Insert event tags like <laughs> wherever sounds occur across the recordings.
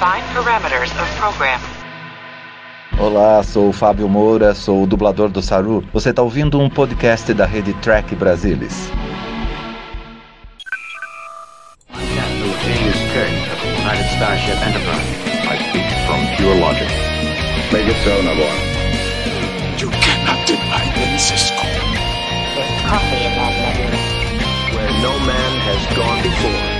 Define parameters of program. Olá, sou o Fábio Moura, sou o dublador do Saru. Você está ouvindo um podcast da rede Track Brasilis. Captain James Kirk of the United Starship Enterprise. I speak from pure logic. Make it so, Nabor. You cannot deny them, Cisco. There's coffee in that nebula. Where no man has gone before.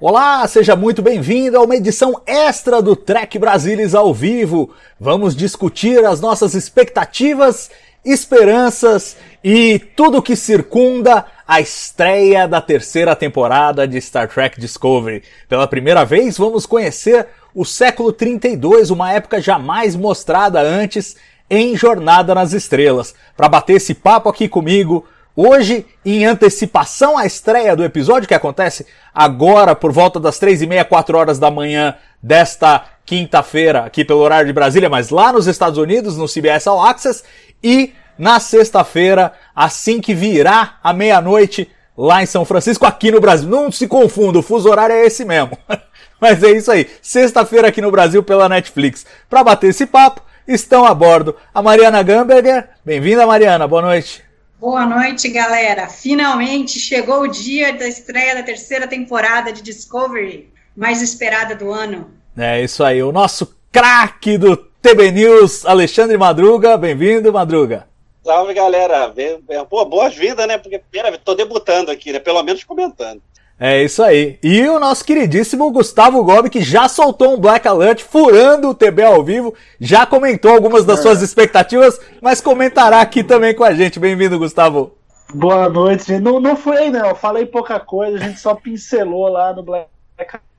Olá, seja muito bem-vindo a uma edição extra do Trek Brasilis ao vivo. Vamos discutir as nossas expectativas, esperanças e tudo que circunda a estreia da terceira temporada de Star Trek Discovery. Pela primeira vez, vamos conhecer o século 32, uma época jamais mostrada antes em Jornada nas Estrelas. Para bater esse papo aqui comigo, Hoje, em antecipação à estreia do episódio, que acontece agora por volta das três e meia, quatro horas da manhã desta quinta-feira, aqui pelo horário de Brasília, mas lá nos Estados Unidos, no CBS All Access, e na sexta-feira, assim que virá a meia-noite, lá em São Francisco, aqui no Brasil. Não se confunda, o fuso horário é esse mesmo. <laughs> mas é isso aí. Sexta-feira aqui no Brasil pela Netflix. Para bater esse papo, estão a bordo a Mariana Gamberger. Bem-vinda, Mariana. Boa noite. Boa noite, galera. Finalmente chegou o dia da estreia da terceira temporada de Discovery, mais esperada do ano. É isso aí, o nosso craque do TB News, Alexandre Madruga. Bem-vindo, Madruga. Salve, galera. Pô, boas-vindas, né? Porque vez, tô debutando aqui, né? Pelo menos comentando. É isso aí. E o nosso queridíssimo Gustavo Gobi, que já soltou um Black Alert furando o TB ao vivo, já comentou algumas das suas expectativas, mas comentará aqui também com a gente. Bem-vindo, Gustavo. Boa noite, gente. Não, não foi, não. Falei pouca coisa, a gente só pincelou lá no Black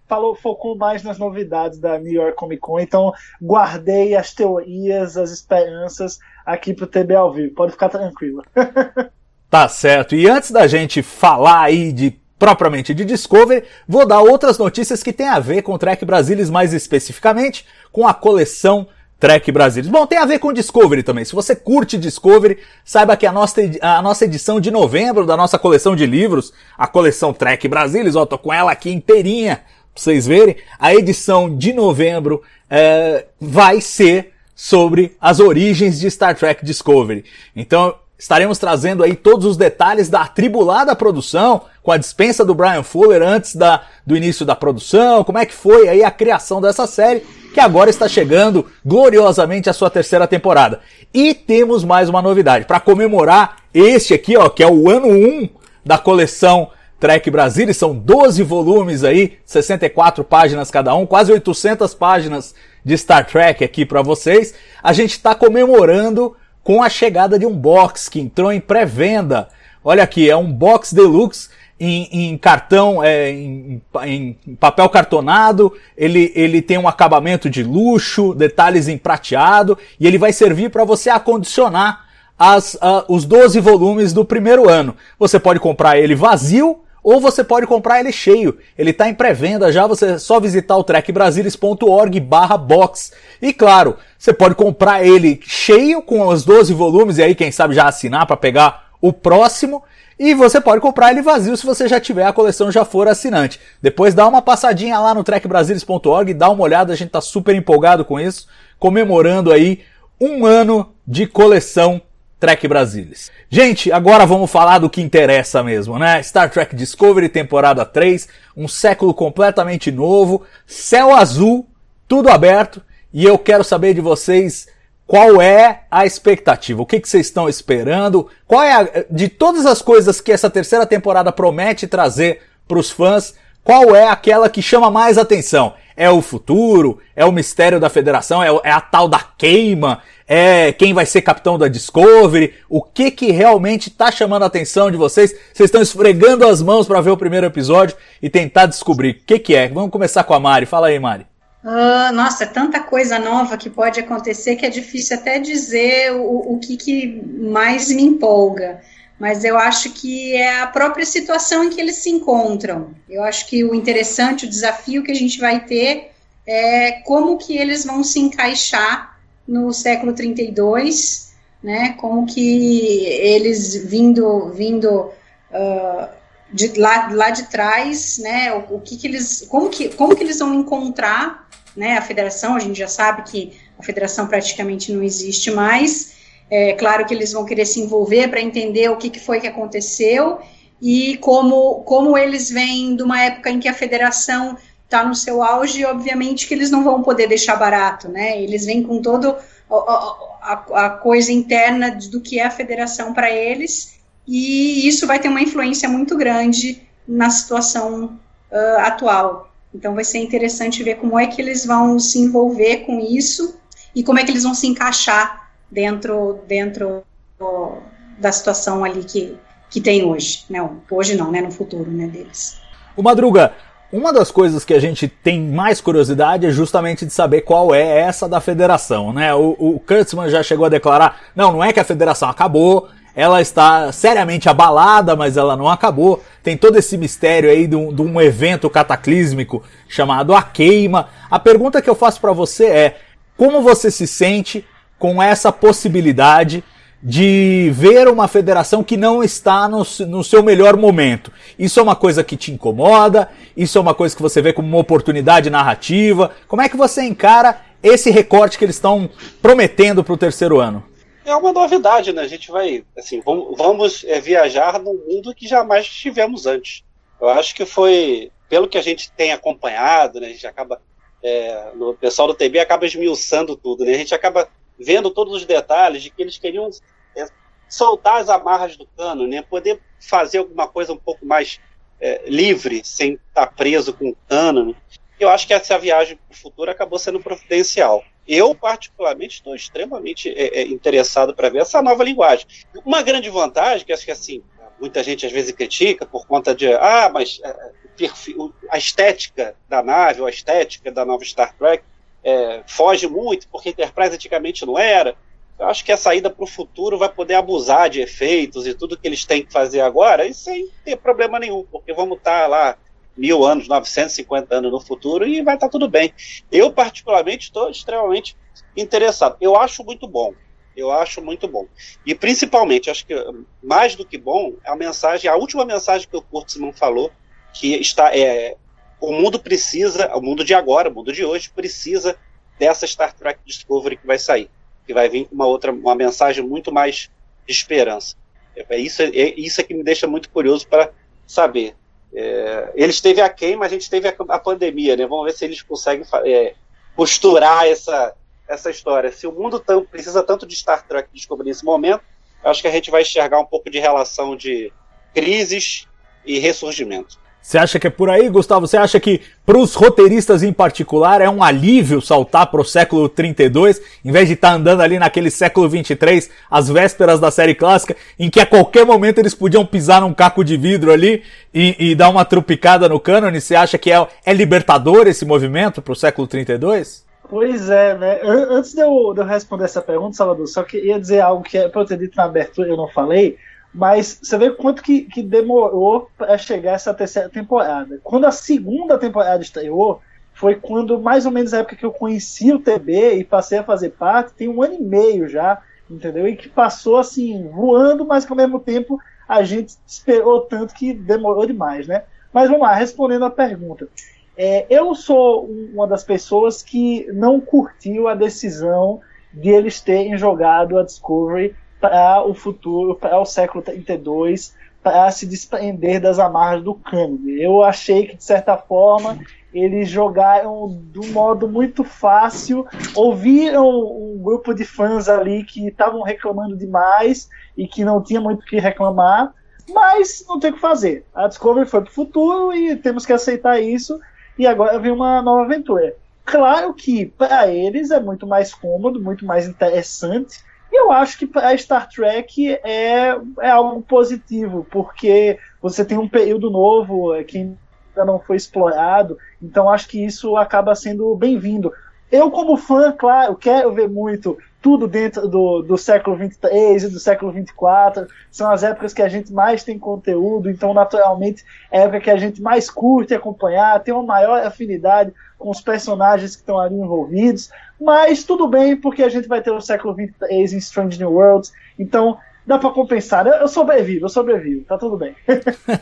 falou, focou mais nas novidades da New York Comic Con, então guardei as teorias, as esperanças aqui pro TB ao vivo. Pode ficar tranquilo. <laughs> tá certo. E antes da gente falar aí de propriamente de Discovery, vou dar outras notícias que têm a ver com Trek Brasilis, mais especificamente com a coleção Trek Brasilis. Bom, tem a ver com Discovery também. Se você curte Discovery, saiba que a nossa, a nossa edição de novembro da nossa coleção de livros, a coleção Trek Brasilis, ó, tô com ela aqui inteirinha, pra vocês verem, a edição de novembro é, vai ser sobre as origens de Star Trek Discovery. Então, Estaremos trazendo aí todos os detalhes da atribulada produção, com a dispensa do Brian Fuller antes da, do início da produção, como é que foi aí a criação dessa série, que agora está chegando gloriosamente à sua terceira temporada. E temos mais uma novidade, para comemorar este aqui, ó, que é o ano 1 da coleção Trek Brasília, são 12 volumes aí, 64 páginas cada um, quase 800 páginas de Star Trek aqui para vocês. A gente está comemorando com a chegada de um box que entrou em pré-venda. Olha aqui, é um box deluxe em, em cartão, é, em, em, papel cartonado, ele, ele tem um acabamento de luxo, detalhes em prateado, e ele vai servir para você acondicionar as, uh, os 12 volumes do primeiro ano. Você pode comprar ele vazio, ou você pode comprar ele cheio. Ele está em pré-venda já, você é só visitar o trekbrasilis.org box. E claro, você pode comprar ele cheio com os 12 volumes e aí quem sabe já assinar para pegar o próximo. E você pode comprar ele vazio se você já tiver a coleção já for assinante. Depois dá uma passadinha lá no trekbrasilis.org, dá uma olhada, a gente tá super empolgado com isso, comemorando aí um ano de coleção Trek Brasilis. Gente, agora vamos falar do que interessa mesmo, né? Star Trek Discovery temporada 3, um século completamente novo, céu azul, tudo aberto, e eu quero saber de vocês qual é a expectativa, o que, que vocês estão esperando, qual é a, de todas as coisas que essa terceira temporada promete trazer para os fãs, qual é aquela que chama mais atenção? É o futuro? É o mistério da federação? É, é a tal da queima? É quem vai ser capitão da Discovery? O que que realmente está chamando a atenção de vocês? Vocês estão esfregando as mãos para ver o primeiro episódio e tentar descobrir o que que é. Vamos começar com a Mari. Fala aí, Mari. Uh, nossa, é tanta coisa nova que pode acontecer que é difícil até dizer o, o que, que mais me empolga mas eu acho que é a própria situação em que eles se encontram. Eu acho que o interessante, o desafio que a gente vai ter é como que eles vão se encaixar no século 32, né? Como que eles vindo vindo uh, de lá, lá de trás, né? O, o, que, que eles como que como que eles vão encontrar, né? A federação a gente já sabe que a federação praticamente não existe mais. É claro que eles vão querer se envolver para entender o que, que foi que aconteceu e como, como eles vêm de uma época em que a federação está no seu auge, obviamente que eles não vão poder deixar barato, né? Eles vêm com todo a, a, a coisa interna do que é a federação para eles, e isso vai ter uma influência muito grande na situação uh, atual. Então vai ser interessante ver como é que eles vão se envolver com isso e como é que eles vão se encaixar dentro, dentro da situação ali que, que tem hoje. Não, hoje não, né? No futuro né, deles. O Madruga, uma das coisas que a gente tem mais curiosidade é justamente de saber qual é essa da federação, né? O, o Kurtzman já chegou a declarar, não, não é que a federação acabou, ela está seriamente abalada, mas ela não acabou. Tem todo esse mistério aí de um, de um evento cataclísmico chamado a queima. A pergunta que eu faço para você é, como você se sente com essa possibilidade de ver uma federação que não está no, no, seu melhor momento. Isso é uma coisa que te incomoda? Isso é uma coisa que você vê como uma oportunidade narrativa? Como é que você encara esse recorte que eles estão prometendo para o terceiro ano? É uma novidade, né? A gente vai, assim, vamos, vamos é, viajar num mundo que jamais tivemos antes. Eu acho que foi, pelo que a gente tem acompanhado, né? A gente acaba é, o pessoal do TB acaba esmiuçando tudo, né? A gente acaba vendo todos os detalhes de que eles queriam é, soltar as amarras do cano, né? Poder fazer alguma coisa um pouco mais é, livre, sem estar preso com o cano. Né? Eu acho que essa viagem para o futuro acabou sendo providencial. Eu, particularmente, estou extremamente é, é, interessado para ver essa nova linguagem. Uma grande vantagem, que acho que assim, muita gente às vezes critica por conta de, ah, mas é, a estética da nave, ou a estética da nova Star Trek, é, foge muito, porque Enterprise antigamente não era. Eu acho que a saída para o futuro vai poder abusar de efeitos e tudo que eles têm que fazer agora, e sem ter problema nenhum, porque vamos estar tá lá mil anos, 950 anos no futuro e vai estar tá tudo bem. Eu, particularmente, estou extremamente interessado. Eu acho muito bom. Eu acho muito bom. E principalmente, acho que mais do que bom, a mensagem, a última mensagem que o Kurtzman falou, que está é, o mundo precisa, o mundo de agora, o mundo de hoje precisa dessa Star Trek Discovery que vai sair, que vai vir com uma outra, uma mensagem muito mais de esperança. É isso, é, isso é que me deixa muito curioso para saber. É, eles teve a queima, a gente teve a, a, pandemia, né? Vamos ver se eles conseguem é, costurar essa, essa história. Se o mundo tão, precisa tanto de Star Trek Discovery nesse momento, acho que a gente vai enxergar um pouco de relação de crises e ressurgimento. Você acha que é por aí, Gustavo? Você acha que para os roteiristas em particular é um alívio saltar para o século 32, em vez de estar tá andando ali naquele século 23, às vésperas da série clássica, em que a qualquer momento eles podiam pisar num caco de vidro ali e, e dar uma trupicada no cânone? Você acha que é, é libertador esse movimento para o século 32? Pois é, né? Antes de eu, de eu responder essa pergunta, Salvador, só que ia dizer algo que é para eu ter dito na abertura eu não falei mas você vê quanto que, que demorou para chegar essa terceira temporada. Quando a segunda temporada estreou, foi quando mais ou menos a época que eu conheci o TB e passei a fazer parte, tem um ano e meio já, entendeu? E que passou assim, voando, mas que ao mesmo tempo a gente esperou tanto que demorou demais, né? Mas vamos lá, respondendo a pergunta. É, eu sou uma das pessoas que não curtiu a decisão de eles terem jogado a Discovery para o futuro, para o século 32, para se desprender das amarras do cânone. Eu achei que, de certa forma, eles jogaram de um modo muito fácil, ouviram um grupo de fãs ali que estavam reclamando demais e que não tinha muito o que reclamar, mas não tem o que fazer. A Discovery foi para o futuro e temos que aceitar isso, e agora vem uma nova aventura. Claro que para eles é muito mais cômodo, muito mais interessante eu acho que para Star Trek é, é algo positivo, porque você tem um período novo é, que ainda não foi explorado, então acho que isso acaba sendo bem-vindo. Eu, como fã, claro, quero ver muito tudo dentro do, do século 23 e do século 24. São as épocas que a gente mais tem conteúdo, então, naturalmente, é a época que a gente mais curte acompanhar, tem uma maior afinidade com os personagens que estão ali envolvidos. Mas tudo bem, porque a gente vai ter o século 23 em Strange New Worlds, então dá para compensar. Eu, eu sobrevivo, eu sobrevivo, tá tudo bem.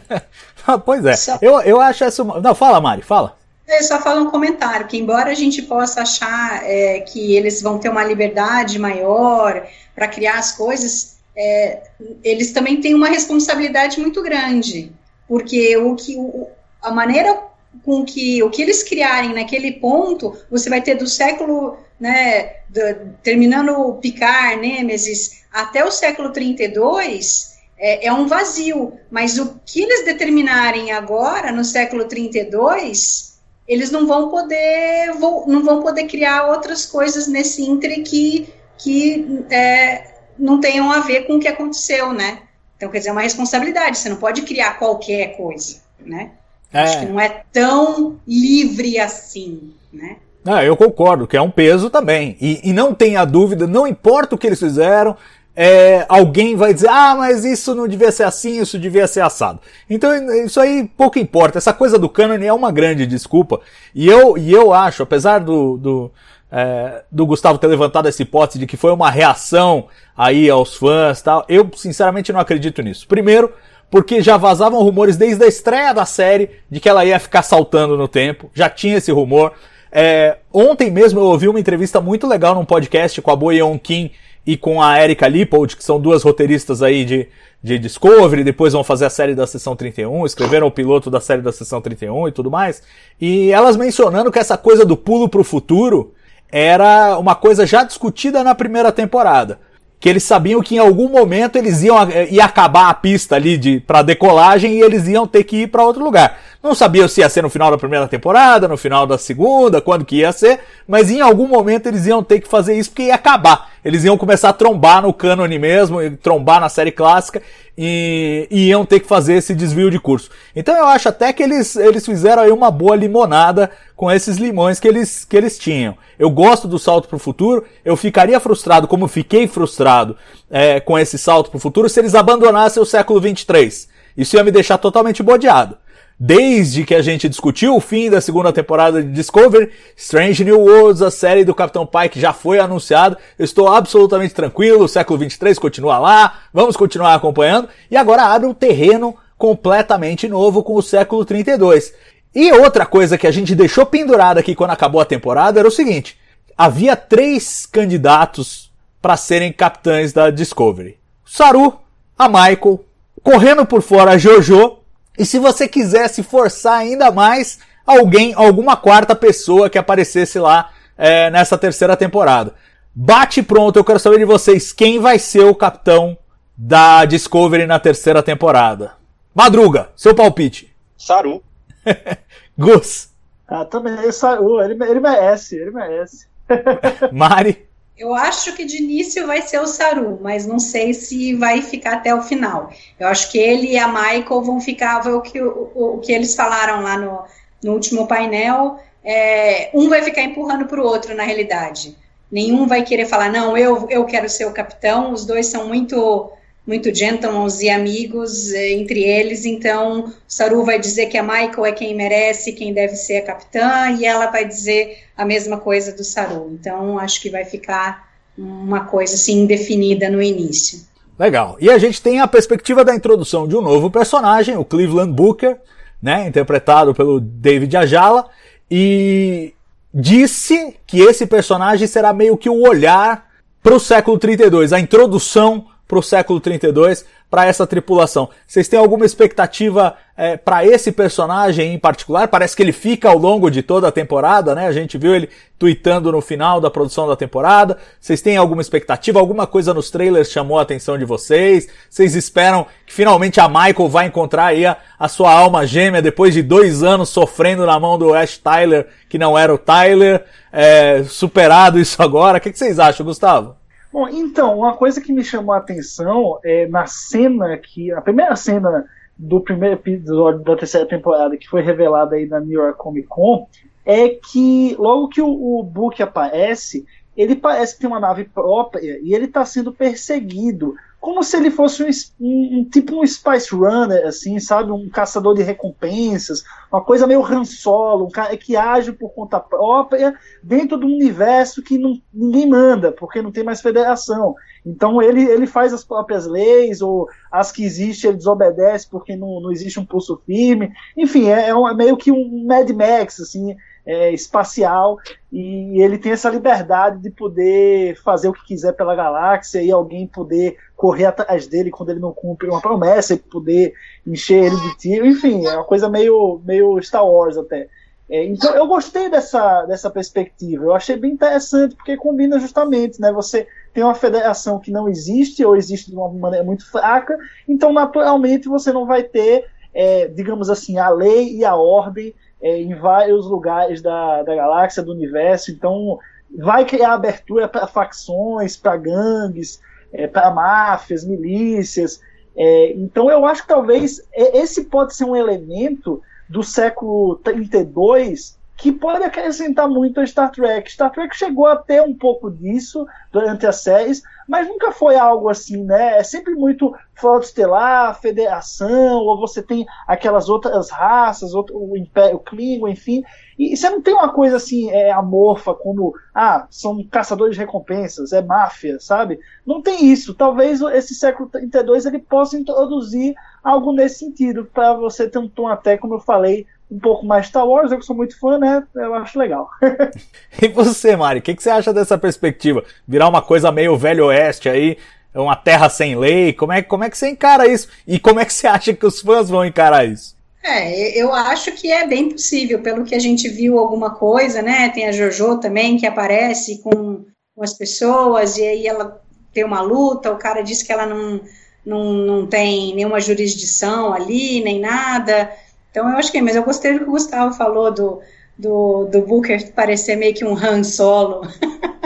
<laughs> pois é. Eu, eu acho essa. Não, fala, Mari, fala. Eu só falo um comentário, que embora a gente possa achar é, que eles vão ter uma liberdade maior para criar as coisas, é, eles também têm uma responsabilidade muito grande, porque o que o, a maneira com que o que eles criarem naquele ponto, você vai ter do século, né, do, terminando o Picard, Nemesis, até o século 32, é, é um vazio, mas o que eles determinarem agora, no século 32, eles não vão poder não vão poder criar outras coisas nesse intre que, que é, não tenham a ver com o que aconteceu, né? Então, quer dizer, é uma responsabilidade, você não pode criar qualquer coisa, né? É. Acho que não é tão livre assim, né? Não, eu concordo que é um peso também. E, e não tenha dúvida, não importa o que eles fizeram, é, alguém vai dizer, ah, mas isso não devia ser assim, isso devia ser assado. Então isso aí pouco importa. Essa coisa do canon é uma grande desculpa. E eu, e eu acho, apesar do, do, é, do Gustavo ter levantado essa hipótese de que foi uma reação aí aos fãs tal, eu sinceramente não acredito nisso. Primeiro, porque já vazavam rumores desde a estreia da série de que ela ia ficar saltando no tempo. Já tinha esse rumor. É, ontem mesmo eu ouvi uma entrevista muito legal num podcast com a Boyeon Kim e com a Erika Lippold, que são duas roteiristas aí de, de Discovery, depois vão fazer a série da Sessão 31, escreveram o piloto da série da Sessão 31 e tudo mais. E elas mencionando que essa coisa do pulo pro futuro era uma coisa já discutida na primeira temporada. Que eles sabiam que em algum momento eles iam ia acabar a pista ali de para decolagem e eles iam ter que ir para outro lugar. Não sabia se ia ser no final da primeira temporada, no final da segunda, quando que ia ser, mas em algum momento eles iam ter que fazer isso porque ia acabar. Eles iam começar a trombar no cânone mesmo, trombar na série clássica e, e, iam ter que fazer esse desvio de curso. Então eu acho até que eles, eles fizeram aí uma boa limonada com esses limões que eles, que eles tinham. Eu gosto do salto para o futuro, eu ficaria frustrado, como fiquei frustrado é, com esse salto para o futuro, se eles abandonassem o século 23. Isso ia me deixar totalmente bodeado. Desde que a gente discutiu o fim da segunda temporada de Discovery, Strange New Worlds, a série do Capitão Pike já foi anunciada. Estou absolutamente tranquilo, o século 23 continua lá, vamos continuar acompanhando. E agora abre um terreno completamente novo com o século 32. E outra coisa que a gente deixou pendurada aqui quando acabou a temporada era o seguinte: havia três candidatos para serem capitães da Discovery: Saru, a Michael, correndo por fora a Jojo e se você quisesse forçar ainda mais alguém, alguma quarta pessoa que aparecesse lá é, nessa terceira temporada. Bate pronto, eu quero saber de vocês quem vai ser o capitão da Discovery na terceira temporada. Madruga, seu palpite. Saru. <laughs> Gus. Ah, também, Saru, ele, ele merece, ele merece. <laughs> Mari. Eu acho que de início vai ser o Saru, mas não sei se vai ficar até o final. Eu acho que ele e a Michael vão ficar, o que, o, o que eles falaram lá no, no último painel. É, um vai ficar empurrando para o outro, na realidade. Nenhum vai querer falar, não, eu, eu quero ser o capitão. Os dois são muito muito gentlemen e amigos eh, entre eles, então Saru vai dizer que a Michael é quem merece, quem deve ser a capitã, e ela vai dizer a mesma coisa do Saru. Então acho que vai ficar uma coisa assim indefinida no início. Legal. E a gente tem a perspectiva da introdução de um novo personagem, o Cleveland Booker, né, interpretado pelo David Ajala, e disse que esse personagem será meio que o olhar para o século 32, a introdução para o século 32 para essa tripulação. Vocês têm alguma expectativa é, para esse personagem em particular? Parece que ele fica ao longo de toda a temporada, né? A gente viu ele tweetando no final da produção da temporada. Vocês têm alguma expectativa? Alguma coisa nos trailers chamou a atenção de vocês? Vocês esperam que finalmente a Michael vai encontrar aí a, a sua alma gêmea depois de dois anos sofrendo na mão do Ash Tyler, que não era o Tyler? É, superado isso agora? O que, que vocês acham, Gustavo? Bom, então, uma coisa que me chamou a atenção é na cena que. A primeira cena do primeiro episódio da terceira temporada que foi revelada aí na New York Comic Con é que logo que o, o Book aparece, ele parece que tem uma nave própria e ele está sendo perseguido como se ele fosse um, um, um, tipo um Spice Runner, assim, sabe? Um caçador de recompensas, uma coisa meio Han Solo, um cara que age por conta própria dentro de um universo que não, ninguém manda, porque não tem mais federação. Então ele, ele faz as próprias leis, ou as que existem ele desobedece porque não, não existe um pulso firme. Enfim, é, é, um, é meio que um Mad Max, assim, é, espacial e ele tem essa liberdade de poder fazer o que quiser pela galáxia e alguém poder correr atrás dele quando ele não cumpre uma promessa e poder encher ele de tiro, enfim, é uma coisa meio, meio Star Wars até. É, então eu gostei dessa, dessa perspectiva, eu achei bem interessante porque combina justamente, né? Você tem uma federação que não existe ou existe de uma maneira muito fraca, então naturalmente você não vai ter, é, digamos assim, a lei e a ordem é, em vários lugares da, da galáxia, do universo. Então, vai criar abertura para facções, para gangues, é, para máfias, milícias. É, então, eu acho que talvez esse pode ser um elemento do século 32 que pode acrescentar muito a Star Trek. Star Trek chegou a ter um pouco disso durante as séries, mas nunca foi algo assim, né? É sempre muito Frota Estelar, Federação, ou você tem aquelas outras raças, outro, o Império Klingon, enfim. E você não tem uma coisa assim, é, amorfa, como, ah, são caçadores de recompensas, é máfia, sabe? Não tem isso. Talvez esse século 32 ele possa introduzir algo nesse sentido, para você ter um tom até, como eu falei, um pouco mais Star Wars, eu que sou muito fã, né? Eu acho legal. <laughs> e você, Mari, o que, que, você acha dessa perspectiva? Virar uma coisa meio velho oeste aí, uma terra sem lei, como é, como é que você encara isso? E como é que você acha que os fãs vão encarar isso? É, eu acho que é bem possível, pelo que a gente viu alguma coisa, né? Tem a Jojo também que aparece com, com as pessoas, e aí ela tem uma luta, o cara diz que ela não, não, não tem nenhuma jurisdição ali, nem nada. Então eu acho que, mas eu gostei do que o Gustavo falou do, do, do Booker parecer meio que um Han Solo.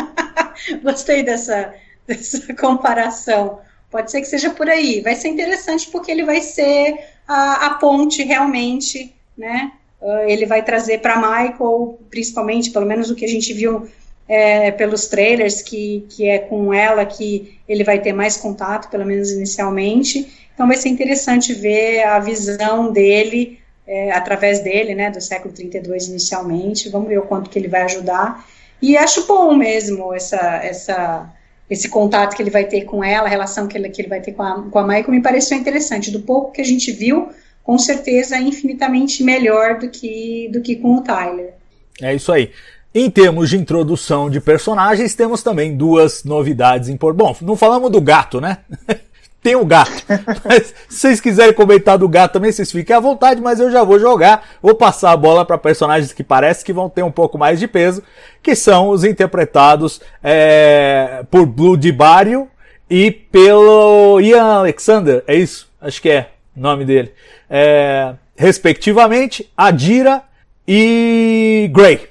<laughs> gostei dessa, dessa comparação. Pode ser que seja por aí. Vai ser interessante porque ele vai ser a, a ponte realmente, né? Uh, ele vai trazer para Michael, principalmente, pelo menos o que a gente viu é, pelos trailers, que, que é com ela que ele vai ter mais contato, pelo menos inicialmente. Então vai ser interessante ver a visão dele é, através dele, né, do século 32 inicialmente. Vamos ver o quanto que ele vai ajudar. E acho bom mesmo essa, essa, esse contato que ele vai ter com ela, a relação que ele, que ele vai ter com a, com a Michael, me pareceu interessante. Do pouco que a gente viu, com certeza é infinitamente melhor do que, do que com o Tyler. É isso aí. Em termos de introdução de personagens, temos também duas novidades importantes. Bom, não falamos do gato, né? <laughs> tem o gato. <laughs> Mas, se vocês quiserem comentar do gato também, vocês fiquem à vontade, mas eu já vou jogar. Vou passar a bola para personagens que parece que vão ter um pouco mais de peso, que são os interpretados é, por Blue Dibario e pelo Ian Alexander, é isso? Acho que é o nome dele. É, respectivamente, Adira e Grey.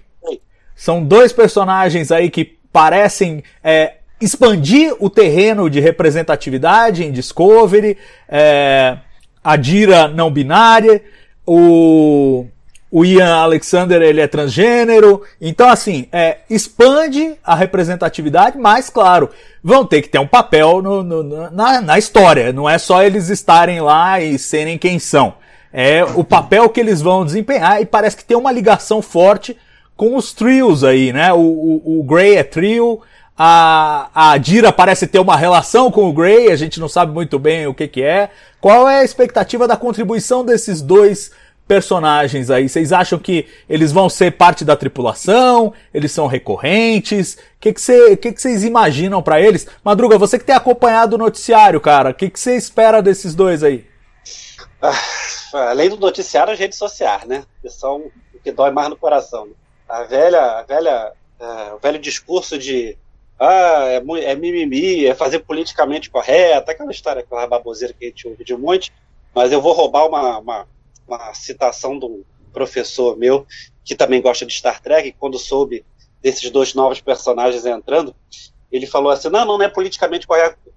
São dois personagens aí que parecem é, expandir o terreno de representatividade em Discovery, é, a Dira não binária, o, o Ian Alexander ele é transgênero, então assim, é, expande a representatividade, mas claro, vão ter que ter um papel no, no, na, na história, não é só eles estarem lá e serem quem são. É o papel que eles vão desempenhar e parece que tem uma ligação forte com os trios aí, né? O, o, o Grey é trio, a, a Dira parece ter uma relação com o Gray, a gente não sabe muito bem o que que é. Qual é a expectativa da contribuição desses dois personagens aí? Vocês acham que eles vão ser parte da tripulação? Eles são recorrentes? O que que, cê, que, que vocês imaginam para eles? Madruga, você que tem acompanhado o noticiário, cara, o que que você espera desses dois aí? Ah, além do noticiário, as redes sociais, né? Que são o que dói mais no coração. A velha, a velha, uh, o velho discurso de ah, é, é mimimi, é fazer politicamente correto, aquela história, aquela baboseira que a gente ouve de um monte, mas eu vou roubar uma, uma, uma citação de um professor meu, que também gosta de Star Trek, quando soube desses dois novos personagens entrando, ele falou assim, não, não é politicamente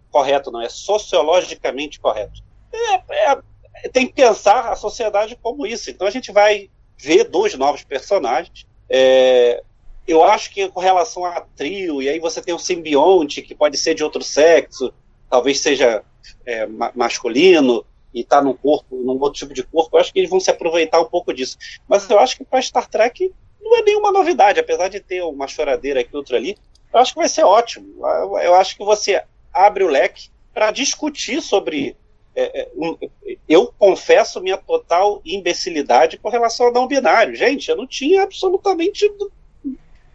correto, não, é sociologicamente correto. É, é, tem que pensar a sociedade como isso. Então a gente vai ver dois novos personagens, é, eu acho que com relação a trio, e aí você tem um simbionte que pode ser de outro sexo, talvez seja é, ma masculino, e está num corpo, num outro tipo de corpo, eu acho que eles vão se aproveitar um pouco disso. Mas eu acho que para Star Trek não é nenhuma novidade, apesar de ter uma choradeira aqui outra ali, eu acho que vai ser ótimo. Eu, eu acho que você abre o leque para discutir sobre. É, é, um, eu confesso minha total imbecilidade com relação ao não binário. Gente, eu não tinha absolutamente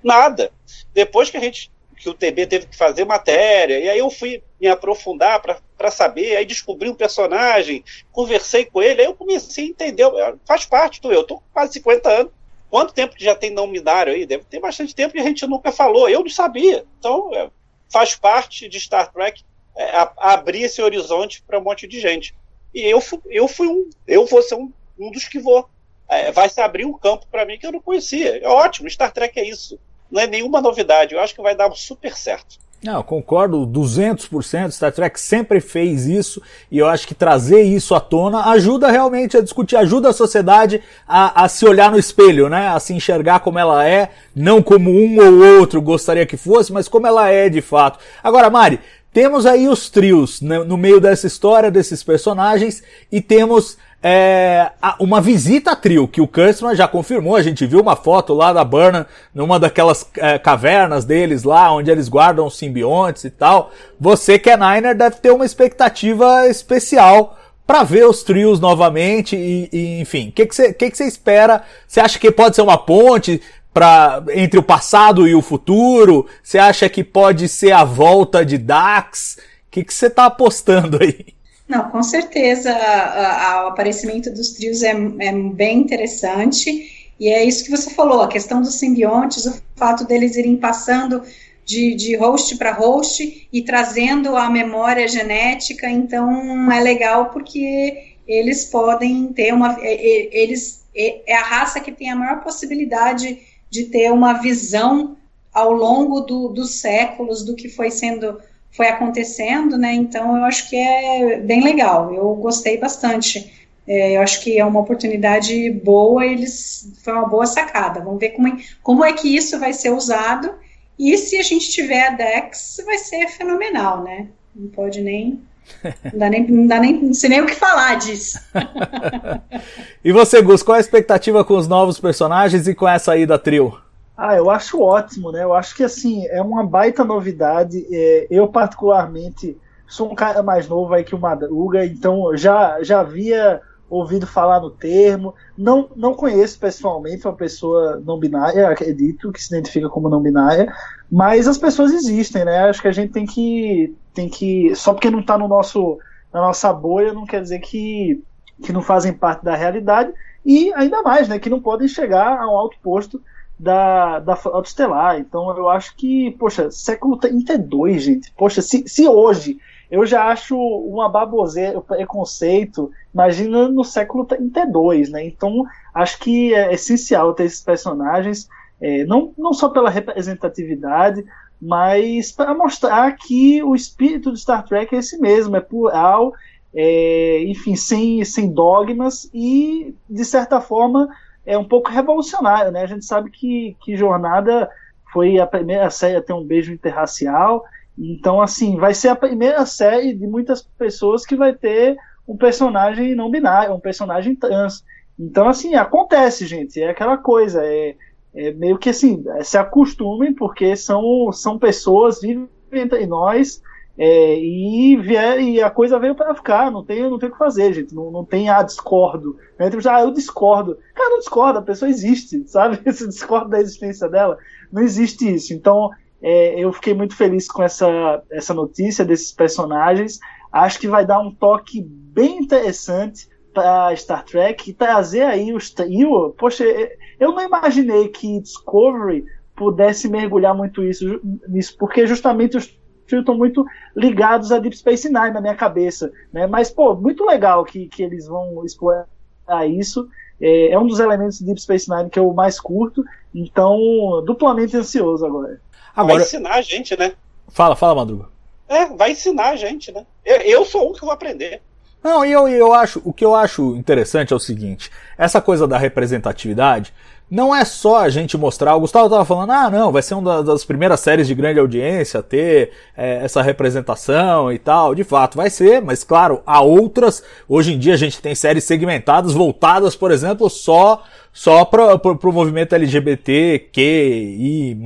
nada. Depois que a gente que o TB teve que fazer matéria, e aí eu fui me aprofundar para saber, aí descobri um personagem, conversei com ele, aí eu comecei a entender, faz parte do eu, estou com quase 50 anos, quanto tempo que já tem não binário aí? Deve ter bastante tempo e a gente nunca falou, eu não sabia, então é, faz parte de Star Trek é, a, abrir esse horizonte para um monte de gente. E eu, eu fui um, eu vou ser um, um dos que vou. É, vai se abrir um campo para mim que eu não conhecia. É ótimo, Star Trek é isso não é nenhuma novidade. Eu acho que vai dar super certo. Não, concordo 200%. Star Trek sempre fez isso e eu acho que trazer isso à tona ajuda realmente a discutir, ajuda a sociedade a, a, se olhar no espelho, né? A se enxergar como ela é, não como um ou outro gostaria que fosse, mas como ela é de fato. Agora, Mari, temos aí os trios né, no meio dessa história desses personagens e temos é, uma visita a trio, que o Kurtzman já confirmou, a gente viu uma foto lá da Burnham, numa daquelas é, cavernas deles lá, onde eles guardam os simbiontes e tal. Você, que é Niner, deve ter uma expectativa especial para ver os trios novamente e, e enfim, o que você que que que espera? Você acha que pode ser uma ponte pra, entre o passado e o futuro? Você acha que pode ser a volta de Dax? O que você tá apostando aí? Não, com certeza o aparecimento dos trios é, é, bem interessante, e é isso que você falou, a questão dos simbiontes, o fato deles irem passando de, de host para host e trazendo a memória genética, então é legal porque eles podem ter uma. Eles, é a raça que tem a maior possibilidade de ter uma visão ao longo do, dos séculos do que foi sendo foi acontecendo, né? Então eu acho que é bem legal. Eu gostei bastante. É, eu acho que é uma oportunidade boa. Eles foi uma boa sacada. Vamos ver como é, como é que isso vai ser usado. E se a gente tiver a Dex, vai ser fenomenal, né? Não pode nem não dá nem, não dá nem, não sei nem o que falar disso. <laughs> e você, Gus, qual a expectativa com os novos personagens e com essa ida trio? Ah, eu acho ótimo, né? Eu acho que assim é uma baita novidade. É, eu particularmente sou um cara mais novo aí que o Madruga, então já já havia ouvido falar no termo. Não não conheço pessoalmente uma pessoa não binária, acredito que se identifica como não binária, mas as pessoas existem, né? Acho que a gente tem que tem que só porque não está no nosso na nossa bolha não quer dizer que que não fazem parte da realidade e ainda mais, né? Que não podem chegar a um alto posto da, da Frota Estelar. Então eu acho que, poxa, século 32, gente. Poxa, se, se hoje eu já acho uma baboseira, preconceito, imagina no século 32, né? Então acho que é essencial ter esses personagens, é, não, não só pela representatividade, mas para mostrar que o espírito de Star Trek é esse mesmo, é plural, é, enfim, sem, sem dogmas e, de certa forma, é um pouco revolucionário, né? A gente sabe que, que Jornada foi a primeira série a ter um beijo interracial, então, assim, vai ser a primeira série de muitas pessoas que vai ter um personagem não binário, um personagem trans. Então, assim, acontece, gente, é aquela coisa, é, é meio que assim, se acostumem, porque são, são pessoas, vivem entre nós, é, e, vier, e a coisa veio para ficar, não tem, não tem o que fazer, gente. Não, não tem, ah, discordo. Né? Tipo, ah, eu discordo. Cara, não discorda, a pessoa existe, <laughs> sabe? Você discorda da existência dela. Não existe isso. Então, é, eu fiquei muito feliz com essa, essa notícia desses personagens. Acho que vai dar um toque bem interessante para Star Trek e trazer aí os trio. Poxa, eu não imaginei que Discovery pudesse mergulhar muito isso, nisso, porque justamente os estão muito ligados a Deep Space Nine na minha cabeça, né? Mas, pô, muito legal que, que eles vão explorar isso. É, é um dos elementos de Deep Space Nine que eu mais curto, então, duplamente ansioso agora. agora... Vai ensinar a gente, né? Fala, fala, Madruga. É, vai ensinar a gente, né? Eu, eu sou um que vou aprender. Não, e eu, eu acho, o que eu acho interessante é o seguinte, essa coisa da representatividade, não é só a gente mostrar. O Gustavo tava falando, ah, não, vai ser uma das primeiras séries de grande audiência ter é, essa representação e tal. De fato, vai ser, mas claro, há outras. Hoje em dia a gente tem séries segmentadas, voltadas, por exemplo, só só para o movimento LGBTQI+,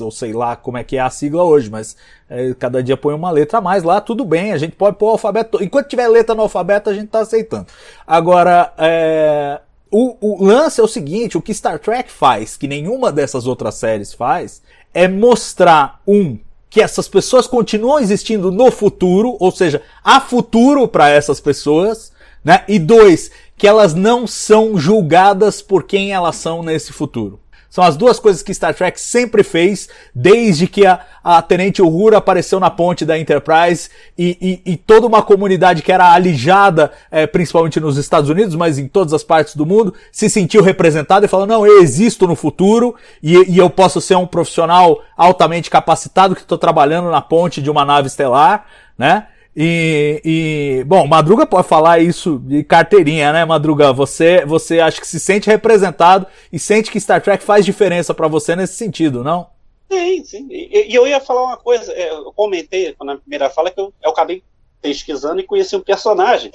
ou sei lá como é que é a sigla hoje, mas é, cada dia põe uma letra a mais lá, tudo bem, a gente pode pôr o alfabeto. Enquanto tiver letra no alfabeto, a gente tá aceitando. Agora, é, o, o lance é o seguinte, o que Star Trek faz, que nenhuma dessas outras séries faz, é mostrar, um, que essas pessoas continuam existindo no futuro, ou seja, há futuro para essas pessoas, né? E dois, que elas não são julgadas por quem elas são nesse futuro. São as duas coisas que Star Trek sempre fez, desde que a, a Tenente Uhura apareceu na ponte da Enterprise e, e, e toda uma comunidade que era alijada, é, principalmente nos Estados Unidos, mas em todas as partes do mundo, se sentiu representada e falou, não, eu existo no futuro e, e eu posso ser um profissional altamente capacitado que estou trabalhando na ponte de uma nave estelar, né? E, e, bom, Madruga pode falar isso de carteirinha, né, Madruga? Você, você acha que se sente representado e sente que Star Trek faz diferença para você nesse sentido, não? Sim, sim. E, eu ia falar uma coisa, é, eu comentei na primeira fala que eu, eu acabei pesquisando e conheci um personagem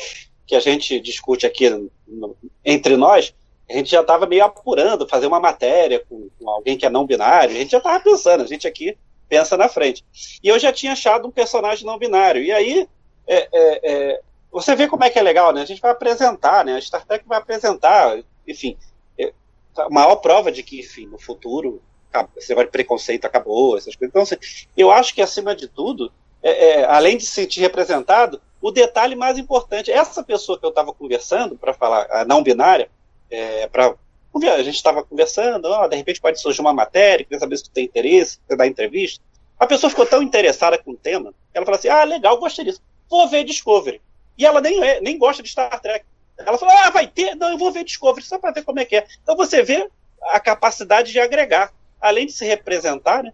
que a gente discute aqui no, entre nós. A gente já estava meio apurando, fazer uma matéria com, com alguém que é não binário. A gente já estava pensando, a gente aqui pensa na frente. E eu já tinha achado um personagem não binário. E aí, é, é, é, você vê como é que é legal, né? A gente vai apresentar, né? A Star Trek vai apresentar, enfim, é, a maior prova de que, enfim, no futuro esse negócio de preconceito acabou, essas coisas. Então, assim, eu acho que, acima de tudo, é, é, além de se sentir representado, o detalhe mais importante, essa pessoa que eu estava conversando, para falar, a não binária, para a gente estava conversando, de repente pode surgir uma matéria, quer saber se tu tem interesse, quer dar entrevista. A pessoa ficou tão interessada com o tema, ela falou assim: ah, legal, gostei disso. Vou ver Discovery. E ela nem, é, nem gosta de Star Trek. Ela falou: ah, vai ter? Não, eu vou ver Discovery, só para ver como é que é. Então você vê a capacidade de agregar. Além de se representar, né?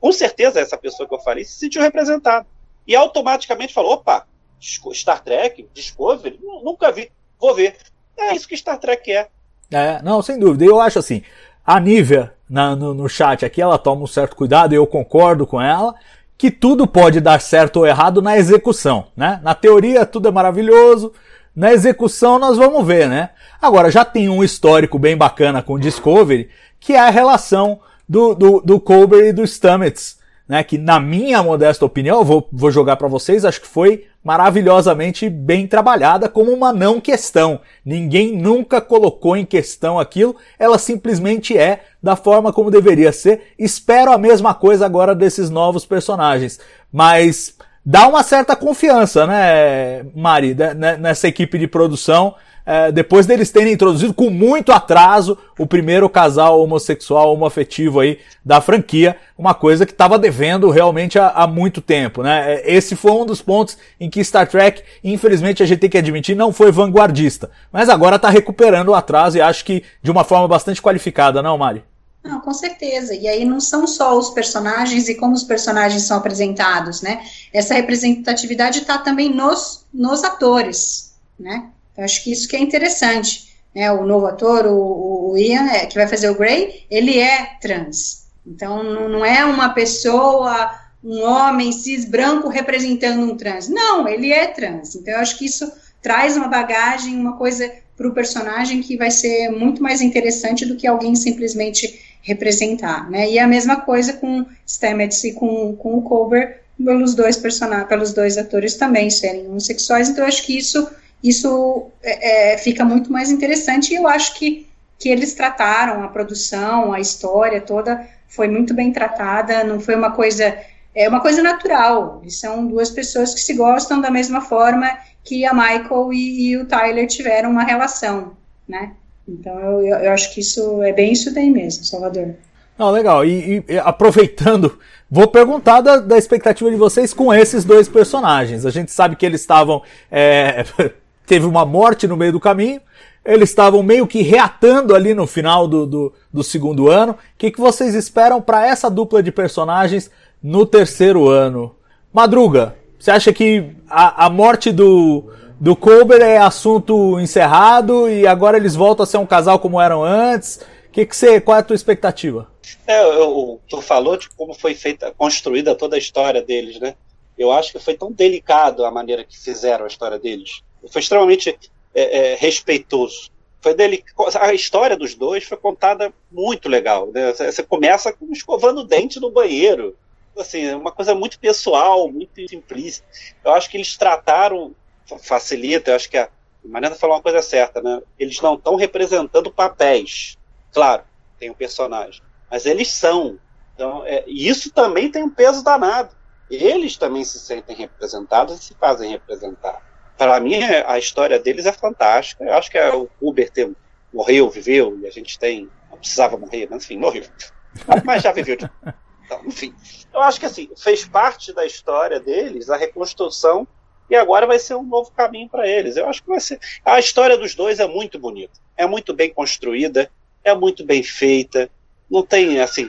Com certeza essa pessoa que eu falei se sentiu representada. E automaticamente falou: opa, Star Trek, Discovery, nunca vi, vou ver. É isso que Star Trek é. É, não, sem dúvida. Eu acho assim, a Nívia no, no chat aqui, ela toma um certo cuidado, e eu concordo com ela, que tudo pode dar certo ou errado na execução, né? Na teoria tudo é maravilhoso, na execução nós vamos ver, né? Agora, já tem um histórico bem bacana com o Discovery, que é a relação do, do, do Colbert e do Stamets, né? Que na minha modesta opinião, eu vou, vou jogar para vocês, acho que foi maravilhosamente bem trabalhada como uma não questão. Ninguém nunca colocou em questão aquilo, ela simplesmente é da forma como deveria ser. Espero a mesma coisa agora desses novos personagens, mas dá uma certa confiança, né, Mari, né, nessa equipe de produção é, depois deles terem introduzido com muito atraso o primeiro casal homossexual homoafetivo aí da franquia, uma coisa que estava devendo realmente há, há, muito tempo, né? É, esse foi um dos pontos em que Star Trek, infelizmente a gente tem que admitir, não foi vanguardista, mas agora está recuperando o atraso e acho que de uma forma bastante qualificada, não, Mari? Não, com certeza. E aí não são só os personagens e como os personagens são apresentados, né? Essa representatividade está também nos, nos atores, né? Eu acho que isso que é interessante. Né? O novo ator, o, o Ian, é, que vai fazer o Grey, ele é trans. Então, não é uma pessoa, um homem cis branco representando um trans. Não, ele é trans. Então, eu acho que isso traz uma bagagem, uma coisa para o personagem que vai ser muito mais interessante do que alguém simplesmente representar, né? E a mesma coisa com Stamets e com, com o Colbert, pelos dois personagens, pelos dois atores também serem homossexuais, então eu acho que isso isso é, é, fica muito mais interessante e eu acho que, que eles trataram a produção, a história toda foi muito bem tratada, não foi uma coisa é uma coisa natural. Eles são duas pessoas que se gostam da mesma forma que a Michael e, e o Tyler tiveram uma relação, né? Então eu, eu, acho que isso é bem isso daí mesmo, Salvador. Não, legal. E, e aproveitando, vou perguntar da, da, expectativa de vocês com esses dois personagens. A gente sabe que eles estavam é, <laughs> teve uma morte no meio do caminho. Eles estavam meio que reatando ali no final do, do, do segundo ano. O que, que vocês esperam para essa dupla de personagens no terceiro ano? Madruga, você acha que a, a morte do, do Colbert é assunto encerrado e agora eles voltam a ser um casal como eram antes? Que que você, qual é a tua expectativa? É, eu, tu falou de como foi feita, construída toda a história deles, né? Eu acho que foi tão delicado a maneira que fizeram a história deles. Foi extremamente é, é, respeitoso. Foi delic... A história dos dois foi contada muito legal. Né? Você começa com escovando o dente no banheiro. Assim, é uma coisa muito pessoal, muito simplista. Eu acho que eles trataram, facilita, eu acho que a Mariana falou uma coisa certa, né? Eles não estão representando papéis. Claro, tem um personagem. Mas eles são. Então, é, isso também tem um peso danado. Eles também se sentem representados e se fazem representar. Para mim, a história deles é fantástica. Eu acho que é o Uber morreu, viveu, e a gente tem. Não precisava morrer, mas enfim, morreu. Mas já viveu. Então, enfim, eu acho que assim, fez parte da história deles a reconstrução e agora vai ser um novo caminho para eles. Eu acho que vai ser. A história dos dois é muito bonita, é muito bem construída, é muito bem feita. Não tem assim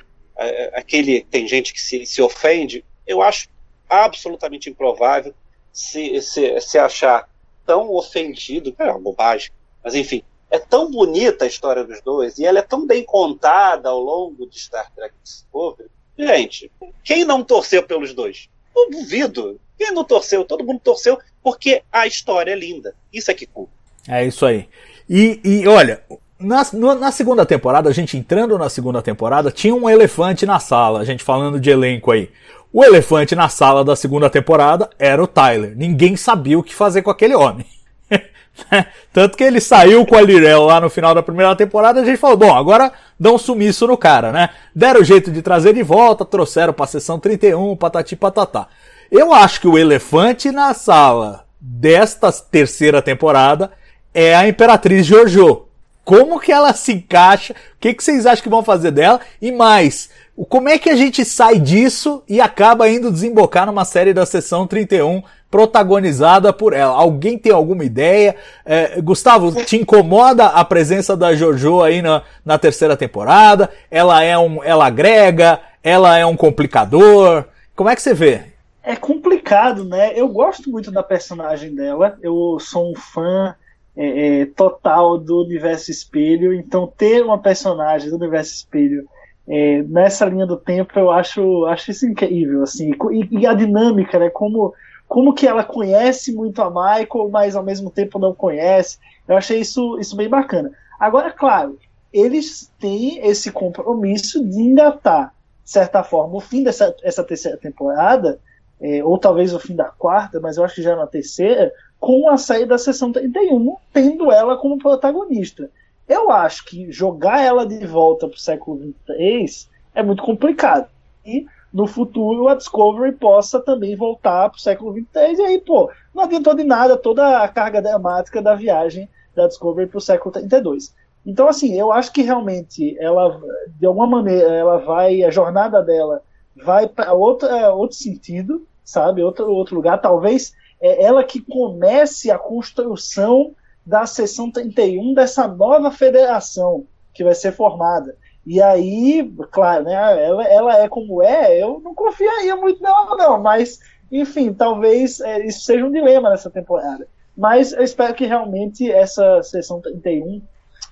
aquele tem gente que se, se ofende. Eu acho absolutamente improvável se, se, se achar tão ofendido, é uma bobagem, mas enfim, é tão bonita a história dos dois e ela é tão bem contada ao longo de Star Trek Discovery. Gente, quem não torceu pelos dois? Eu duvido. Quem não torceu? Todo mundo torceu porque a história é linda. Isso é que conta. É isso aí. E, e olha, na, na, segunda temporada, a gente entrando na segunda temporada, tinha um elefante na sala, a gente falando de elenco aí. O elefante na sala da segunda temporada era o Tyler. Ninguém sabia o que fazer com aquele homem. <laughs> Tanto que ele saiu com a Lirel lá no final da primeira temporada, a gente falou, bom, agora dá um sumiço no cara, né? Deram o jeito de trazer de volta, trouxeram pra sessão 31, patati patatá. Eu acho que o elefante na sala desta terceira temporada é a Imperatriz Jojo. Como que ela se encaixa? O que, que vocês acham que vão fazer dela? E mais, como é que a gente sai disso e acaba indo desembocar numa série da sessão 31 protagonizada por ela? Alguém tem alguma ideia? É, Gustavo, te incomoda a presença da Jojo aí na, na terceira temporada? Ela é um, ela agrega? Ela é um complicador? Como é que você vê? é complicado, né? Eu gosto muito da personagem dela. Eu sou um fã é, é, total do universo espelho. Então, ter uma personagem do universo espelho é, nessa linha do tempo, eu acho, acho isso incrível, assim. E, e, a dinâmica, né? Como, como que ela conhece muito a Michael, mas ao mesmo tempo não conhece. Eu achei isso, isso bem bacana. Agora, claro, eles têm esse compromisso de engatar, de certa forma, o fim dessa essa terceira temporada é, ou talvez o fim da quarta, mas eu acho que já na terceira, com a saída da sessão 31, tendo ela como protagonista. Eu acho que jogar ela de volta para o século 23 é muito complicado. E no futuro a Discovery possa também voltar para o século 23 e aí, pô, não adiantou de nada toda a carga dramática da viagem da Discovery para o século 32. Então, assim, eu acho que realmente ela, de alguma maneira, ela vai, a jornada dela vai para outro, outro sentido, sabe? Outro, outro lugar. Talvez é ela que comece a construção da seção 31 dessa nova federação que vai ser formada. E aí, claro, né, ela, ela é como é, eu não confiaria muito nela, não, mas, enfim, talvez é, isso seja um dilema nessa temporada. Mas eu espero que realmente essa sessão 31,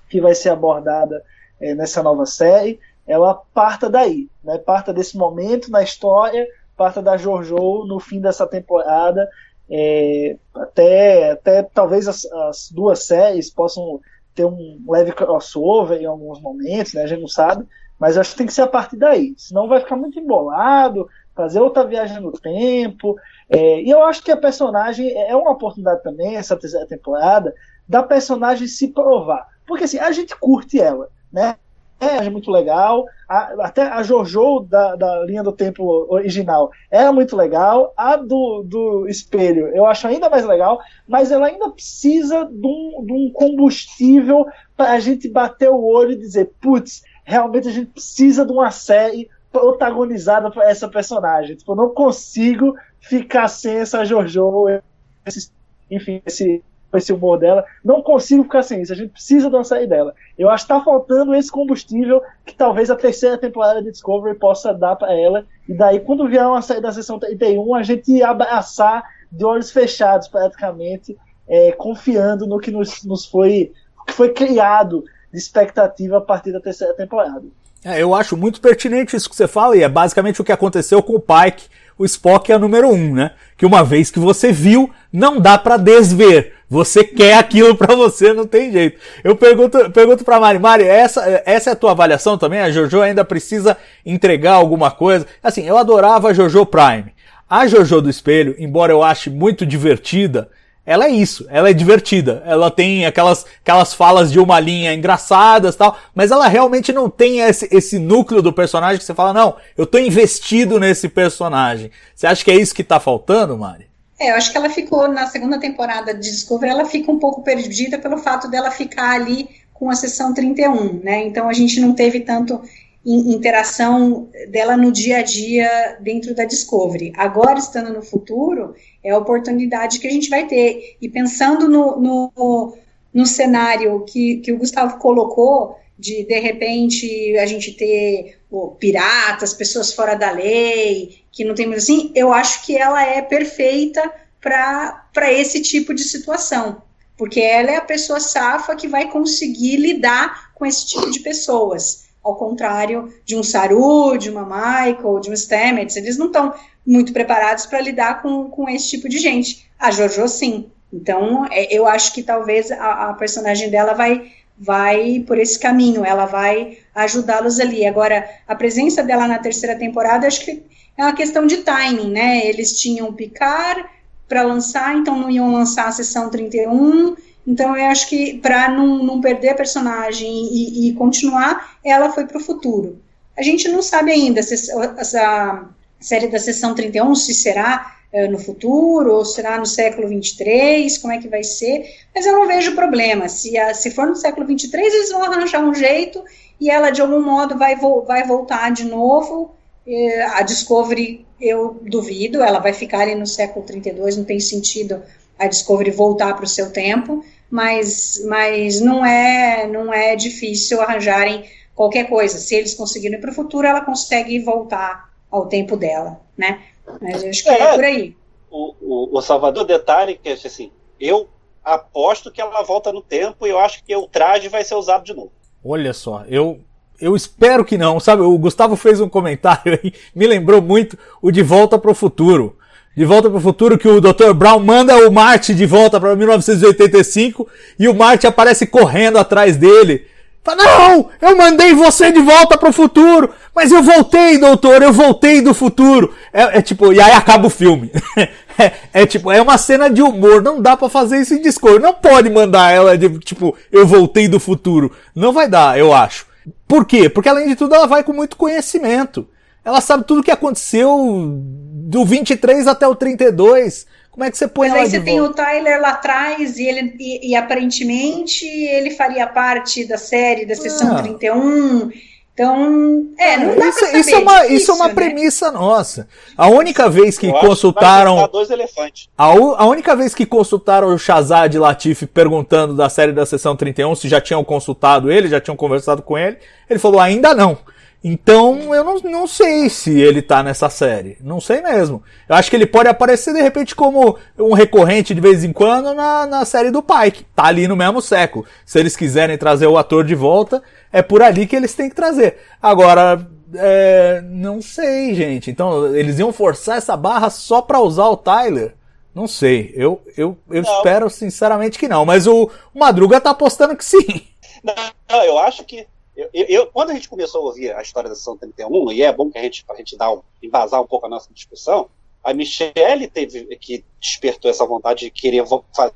que vai ser abordada é, nessa nova série, ela parta daí, né? Parta desse momento na história, parta da Jojo no fim dessa temporada, é, até, até talvez as, as, duas séries possam ter um leve crossover em alguns momentos, né? A gente não sabe, mas acho que tem que ser a partir daí, senão vai ficar muito embolado, fazer outra viagem no tempo. É, e eu acho que a personagem é uma oportunidade também, essa terceira temporada, da personagem se provar. Porque assim, a gente curte ela, né? É muito legal. A, até a JoJo da, da linha do tempo original é muito legal. A do, do espelho eu acho ainda mais legal, mas ela ainda precisa de um, de um combustível para a gente bater o olho e dizer: putz, realmente a gente precisa de uma série protagonizada por essa personagem. Tipo, eu não consigo ficar sem essa JoJo, esse, enfim, esse esse humor dela. Não consigo ficar sem isso. A gente precisa uma série dela. Eu acho que tá faltando esse combustível que talvez a terceira temporada de Discovery possa dar para ela. E daí, quando vier uma série da sessão 31, a gente abraçar de olhos fechados, praticamente, é, confiando no que nos, nos foi, que foi criado de expectativa a partir da terceira temporada. É, eu acho muito pertinente isso que você fala, e é basicamente o que aconteceu com o Pike. O Spock é o número um, né? Que uma vez que você viu, não dá para desver. Você quer aquilo para você, não tem jeito. Eu pergunto, pergunto pra Mari, Mari, essa, essa é a tua avaliação também? A Jojo ainda precisa entregar alguma coisa? Assim, eu adorava a Jojo Prime. A Jojo do Espelho, embora eu ache muito divertida, ela é isso, ela é divertida, ela tem aquelas, aquelas falas de uma linha engraçadas tal, mas ela realmente não tem esse, esse núcleo do personagem que você fala, não, eu tô investido nesse personagem. Você acha que é isso que tá faltando, Mari? É, eu acho que ela ficou na segunda temporada de Discovery, ela fica um pouco perdida pelo fato dela ficar ali com a sessão 31, né? Então a gente não teve tanto interação dela no dia a dia dentro da Discovery. Agora, estando no futuro, é a oportunidade que a gente vai ter. E pensando no, no, no cenário que, que o Gustavo colocou, de de repente a gente ter oh, piratas, pessoas fora da lei, que não tem assim, eu acho que ela é perfeita para esse tipo de situação. Porque ela é a pessoa safa que vai conseguir lidar com esse tipo de pessoas ao contrário de um Saru, de uma Michael, de um Stamets, eles não estão muito preparados para lidar com, com esse tipo de gente. A Jojo, sim. Então, é, eu acho que talvez a, a, personagem dela vai, vai por esse caminho, ela vai ajudá-los ali. Agora, a presença dela na terceira temporada, acho que é uma questão de timing, né? Eles tinham Picard para lançar, então não iam lançar a sessão 31, então, eu acho que para não, não perder a personagem e, e continuar, ela foi para o futuro. A gente não sabe ainda se essa série da sessão 31 se será é, no futuro ou será no século 23, como é que vai ser, mas eu não vejo problema. Se, a, se for no século 23, eles vão arranjar um jeito e ela de algum modo vai, vo vai voltar de novo. É, a Discovery, eu duvido, ela vai ficar ali no século 32, não tem sentido a Discovery voltar para o seu tempo mas, mas não é não é difícil arranjarem qualquer coisa. Se eles conseguirem para o futuro, ela consegue voltar ao tempo dela, né? Mas acho que é, é por aí. O, o, o, Salvador detalhe que assim, eu aposto que ela volta no tempo e eu acho que o traje vai ser usado de novo. Olha só, eu eu espero que não, sabe? O Gustavo fez um comentário aí, me lembrou muito o De Volta para o Futuro. De Volta para o Futuro, que o Dr. Brown manda o Marty de volta para 1985 e o Marty aparece correndo atrás dele. Fala, não, eu mandei você de volta para o futuro, mas eu voltei, doutor, eu voltei do futuro. É, é tipo, e aí acaba o filme. <laughs> é, é, tipo, é uma cena de humor, não dá para fazer isso em Discord. Não pode mandar ela de tipo, eu voltei do futuro. Não vai dar, eu acho. Por quê? Porque além de tudo ela vai com muito conhecimento. Ela sabe tudo o que aconteceu do 23 até o 32. Como é que você põe Mas ela aí você tem o Tyler lá atrás e ele e, e, aparentemente ele faria parte da série da sessão ah. 31. Então, é, não dá isso, pra saber, isso é uma, difícil, isso é uma né? premissa nossa. A única vez que Eu consultaram. Que dois elefantes. A, a, única vez que consultaram o Shazad Latif perguntando da série da sessão 31 se já tinham consultado ele, já tinham conversado com ele, ele falou ainda não. Então eu não, não sei se ele tá nessa série. Não sei mesmo. Eu acho que ele pode aparecer de repente como um recorrente de vez em quando na, na série do Pike. Tá ali no mesmo século. Se eles quiserem trazer o ator de volta, é por ali que eles têm que trazer. Agora, é, não sei, gente. Então eles iam forçar essa barra só pra usar o Tyler. Não sei. Eu, eu, eu espero sinceramente que não. Mas o, o Madruga tá apostando que sim. Não, eu acho que eu, eu, quando a gente começou a ouvir a história da Sessão 31, e é bom que a gente, a gente dá um, embasar um pouco a nossa discussão, a Michelle teve que despertou essa vontade de querer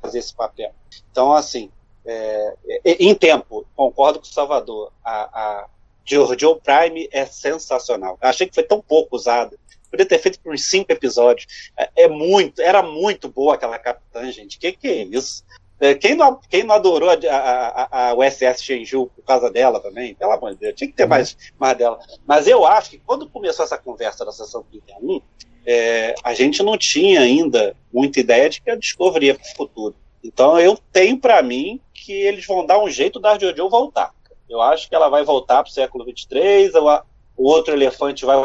fazer esse papel. Então, assim, é, em tempo, concordo com o Salvador, a, a Joe Prime é sensacional. Eu achei que foi tão pouco usada. Podia ter feito por uns cinco episódios. É, é, muito, era muito boa aquela capitã, gente. Que que é isso? É, quem não, quem não adorou a, a, a, USS Shenzhou por causa dela também? Pelo amor de Deus, tinha que ter mais, mais dela. Mas eu acho que quando começou essa conversa da sessão 31, é, a gente não tinha ainda muita ideia de que a Discovery ia para o futuro. Então eu tenho para mim que eles vão dar um jeito da Jojo voltar. Eu acho que ela vai voltar para o século 23, o outro elefante vai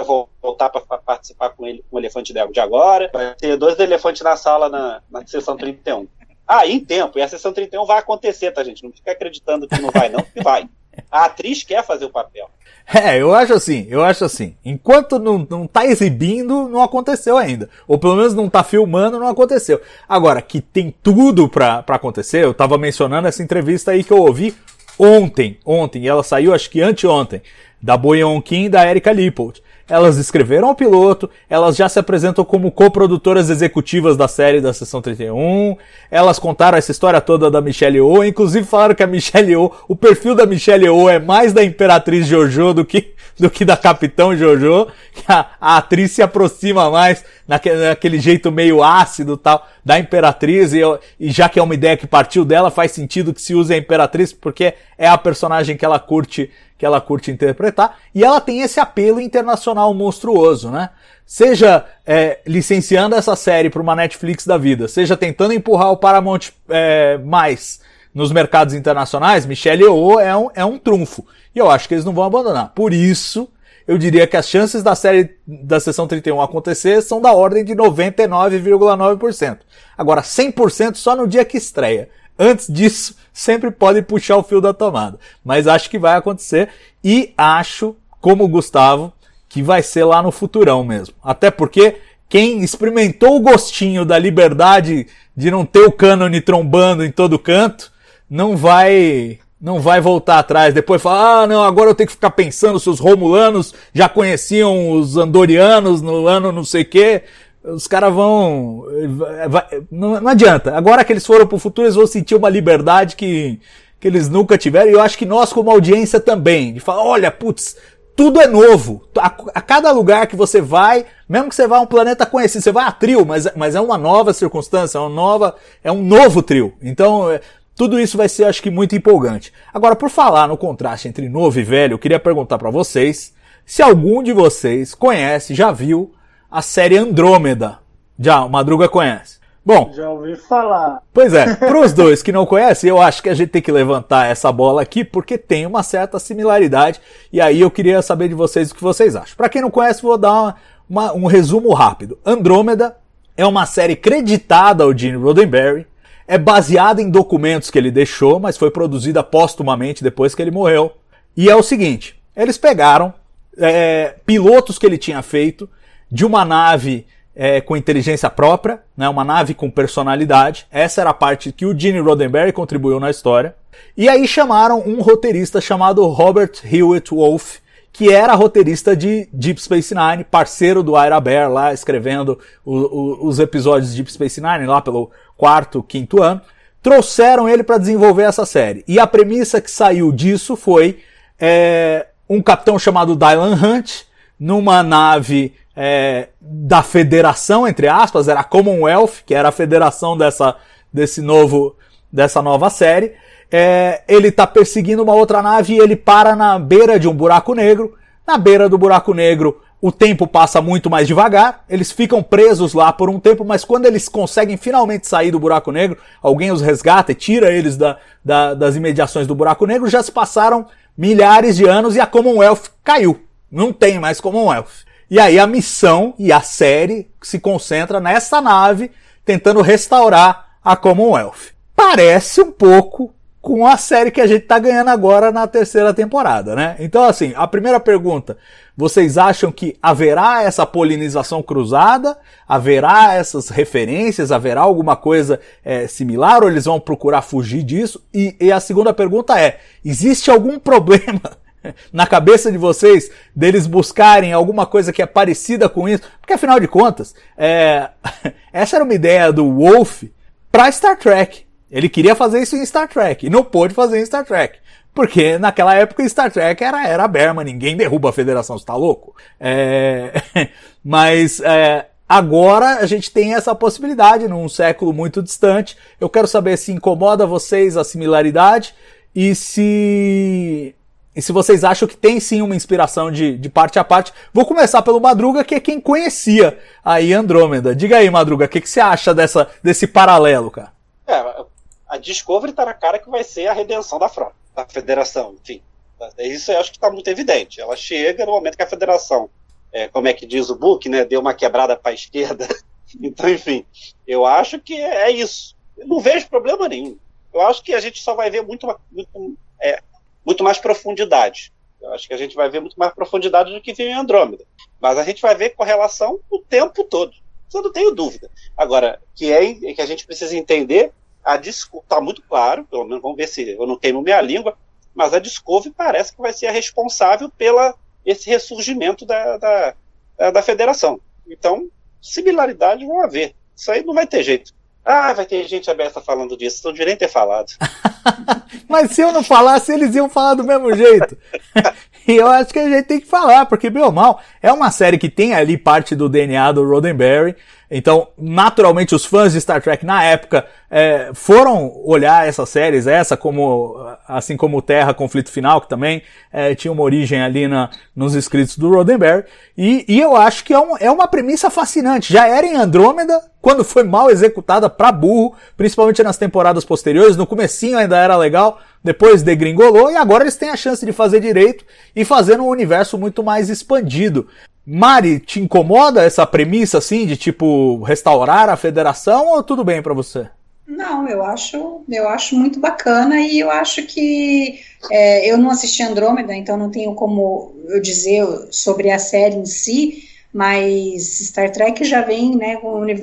voltar para participar com ele, com o elefante de agora. Vai ter dois elefantes na sala na, na sessão 31. Ah, em tempo. E a sessão 31 vai acontecer, tá, gente? Não fica acreditando que não vai, não, que vai. A atriz quer fazer o papel. É, eu acho assim, eu acho assim. Enquanto não, não tá exibindo, não aconteceu ainda. Ou pelo menos não tá filmando, não aconteceu. Agora, que tem tudo pra, pra acontecer, eu tava mencionando essa entrevista aí que eu ouvi ontem, ontem, e ela saiu acho que anteontem, da Boyeon Kim e da Erika Lippold. Elas escreveram o piloto, elas já se apresentam como coprodutoras executivas da série da Sessão 31, elas contaram essa história toda da Michelle Yeoh, inclusive falaram que a Michelle Yeoh, o perfil da Michelle Yeoh é mais da Imperatriz Jojo do que, do que da Capitão Jojo, a, a atriz se aproxima mais naquele, naquele jeito meio ácido tal da Imperatriz, e, e já que é uma ideia que partiu dela, faz sentido que se use a Imperatriz, porque é a personagem que ela curte que ela curte interpretar, e ela tem esse apelo internacional monstruoso, né? Seja é, licenciando essa série para uma Netflix da vida, seja tentando empurrar o Paramount é, mais nos mercados internacionais, Michelle Yeoh é um, é um trunfo. E eu acho que eles não vão abandonar. Por isso, eu diria que as chances da série da sessão 31 acontecer são da ordem de 99,9%. Agora, 100% só no dia que estreia. Antes disso, sempre pode puxar o fio da tomada. Mas acho que vai acontecer e acho, como o Gustavo, que vai ser lá no futurão mesmo. Até porque quem experimentou o gostinho da liberdade de não ter o cânone trombando em todo canto, não vai não vai voltar atrás. Depois falar, ah, não, agora eu tenho que ficar pensando se os romulanos já conheciam os andorianos no ano não sei quê os caras vão. Vai, não, não, adianta. Agora que eles foram pro futuro, eles vão sentir uma liberdade que, que eles nunca tiveram. E eu acho que nós, como audiência, também. De falar, olha, putz, tudo é novo. A, a, cada lugar que você vai, mesmo que você vá a um planeta conhecido, você vai a trio, mas, mas é uma nova circunstância, é uma nova, é um novo trio. Então, é, tudo isso vai ser, acho que, muito empolgante. Agora, por falar no contraste entre novo e velho, eu queria perguntar para vocês se algum de vocês conhece, já viu a série Andrômeda. Já, o Madruga conhece. Bom. Já ouvi falar. Pois é, para os dois que não conhecem, eu acho que a gente tem que levantar essa bola aqui porque tem uma certa similaridade. E aí eu queria saber de vocês o que vocês acham. Para quem não conhece, vou dar uma, uma, um resumo rápido. Andrômeda é uma série creditada ao Gene Roddenberry. É baseada em documentos que ele deixou, mas foi produzida póstumamente depois que ele morreu. E é o seguinte: eles pegaram é, pilotos que ele tinha feito de uma nave é, com inteligência própria, né, uma nave com personalidade. Essa era a parte que o Gene Roddenberry contribuiu na história. E aí chamaram um roteirista chamado Robert Hewitt Wolf, que era roteirista de Deep Space Nine, parceiro do Ira Bear lá, escrevendo o, o, os episódios de Deep Space Nine lá pelo quarto, quinto ano. Trouxeram ele para desenvolver essa série. E a premissa que saiu disso foi é, um capitão chamado Dylan Hunt, numa nave é, da federação, entre aspas, era a Commonwealth, que era a federação dessa, desse novo, dessa nova série. É, ele está perseguindo uma outra nave e ele para na beira de um buraco negro. Na beira do buraco negro, o tempo passa muito mais devagar, eles ficam presos lá por um tempo, mas quando eles conseguem finalmente sair do buraco negro, alguém os resgata e tira eles da, da, das imediações do buraco negro, já se passaram milhares de anos e a Commonwealth caiu. Não tem mais Commonwealth. E aí a missão e a série se concentra nessa nave tentando restaurar a Commonwealth. Parece um pouco com a série que a gente tá ganhando agora na terceira temporada, né? Então, assim, a primeira pergunta: vocês acham que haverá essa polinização cruzada? Haverá essas referências? Haverá alguma coisa é, similar? Ou eles vão procurar fugir disso? E, e a segunda pergunta é: existe algum <laughs> problema <laughs> na cabeça de vocês deles buscarem alguma coisa que é parecida com isso? Porque afinal de contas, é... <laughs> essa era uma ideia do Wolf para Star Trek. Ele queria fazer isso em Star Trek e não pôde fazer em Star Trek. Porque naquela época Star Trek era, era Berma, ninguém derruba a federação, você tá louco? É... <laughs> Mas é... agora a gente tem essa possibilidade num século muito distante. Eu quero saber se incomoda vocês a similaridade e se e se vocês acham que tem sim uma inspiração de, de parte a parte, vou começar pelo Madruga, que é quem conhecia aí Andrômeda. Diga aí, Madruga, o que, que você acha dessa, desse paralelo, cara? É, a Discovery tá na cara que vai ser a redenção da frota, da federação, enfim. Isso eu acho que está muito evidente. Ela chega no momento que a federação, é, como é que diz o book, né, deu uma quebrada para a esquerda. <laughs> então, enfim, eu acho que é isso. Eu não vejo problema nenhum. Eu acho que a gente só vai ver muito, muito é, muito mais profundidade. Eu acho que a gente vai ver muito mais profundidade do que viu em Andrômeda. Mas a gente vai ver correlação o tempo todo. Isso eu não tenho dúvida. Agora, que é que a gente precisa entender, a está muito claro, pelo menos vamos ver se eu não queimo minha língua, mas a Discovery parece que vai ser a responsável pela esse ressurgimento da, da, da federação. Então, similaridades vão haver. Isso aí não vai ter jeito. Ah, vai ter gente aberta falando disso, não devia nem ter falado. <laughs> Mas se eu não falasse, eles iam falar do mesmo jeito. <laughs> e eu acho que a gente tem que falar, porque, bem ou mal, é uma série que tem ali parte do DNA do Roddenberry. Então, naturalmente, os fãs de Star Trek na época é, foram olhar essas séries, essa como, assim como Terra, Conflito Final, que também é, tinha uma origem ali na, nos escritos do Roddenberry, e, e eu acho que é, um, é uma premissa fascinante. Já era em Andrômeda, quando foi mal executada pra burro, principalmente nas temporadas posteriores, no comecinho ainda era legal, depois degringolou, e agora eles têm a chance de fazer direito e fazer um universo muito mais expandido. Mari, te incomoda essa premissa assim de tipo restaurar a federação ou tudo bem para você? Não, eu acho, eu acho muito bacana e eu acho que é, eu não assisti Andrômeda, então não tenho como eu dizer sobre a série em si, mas Star Trek já vem né,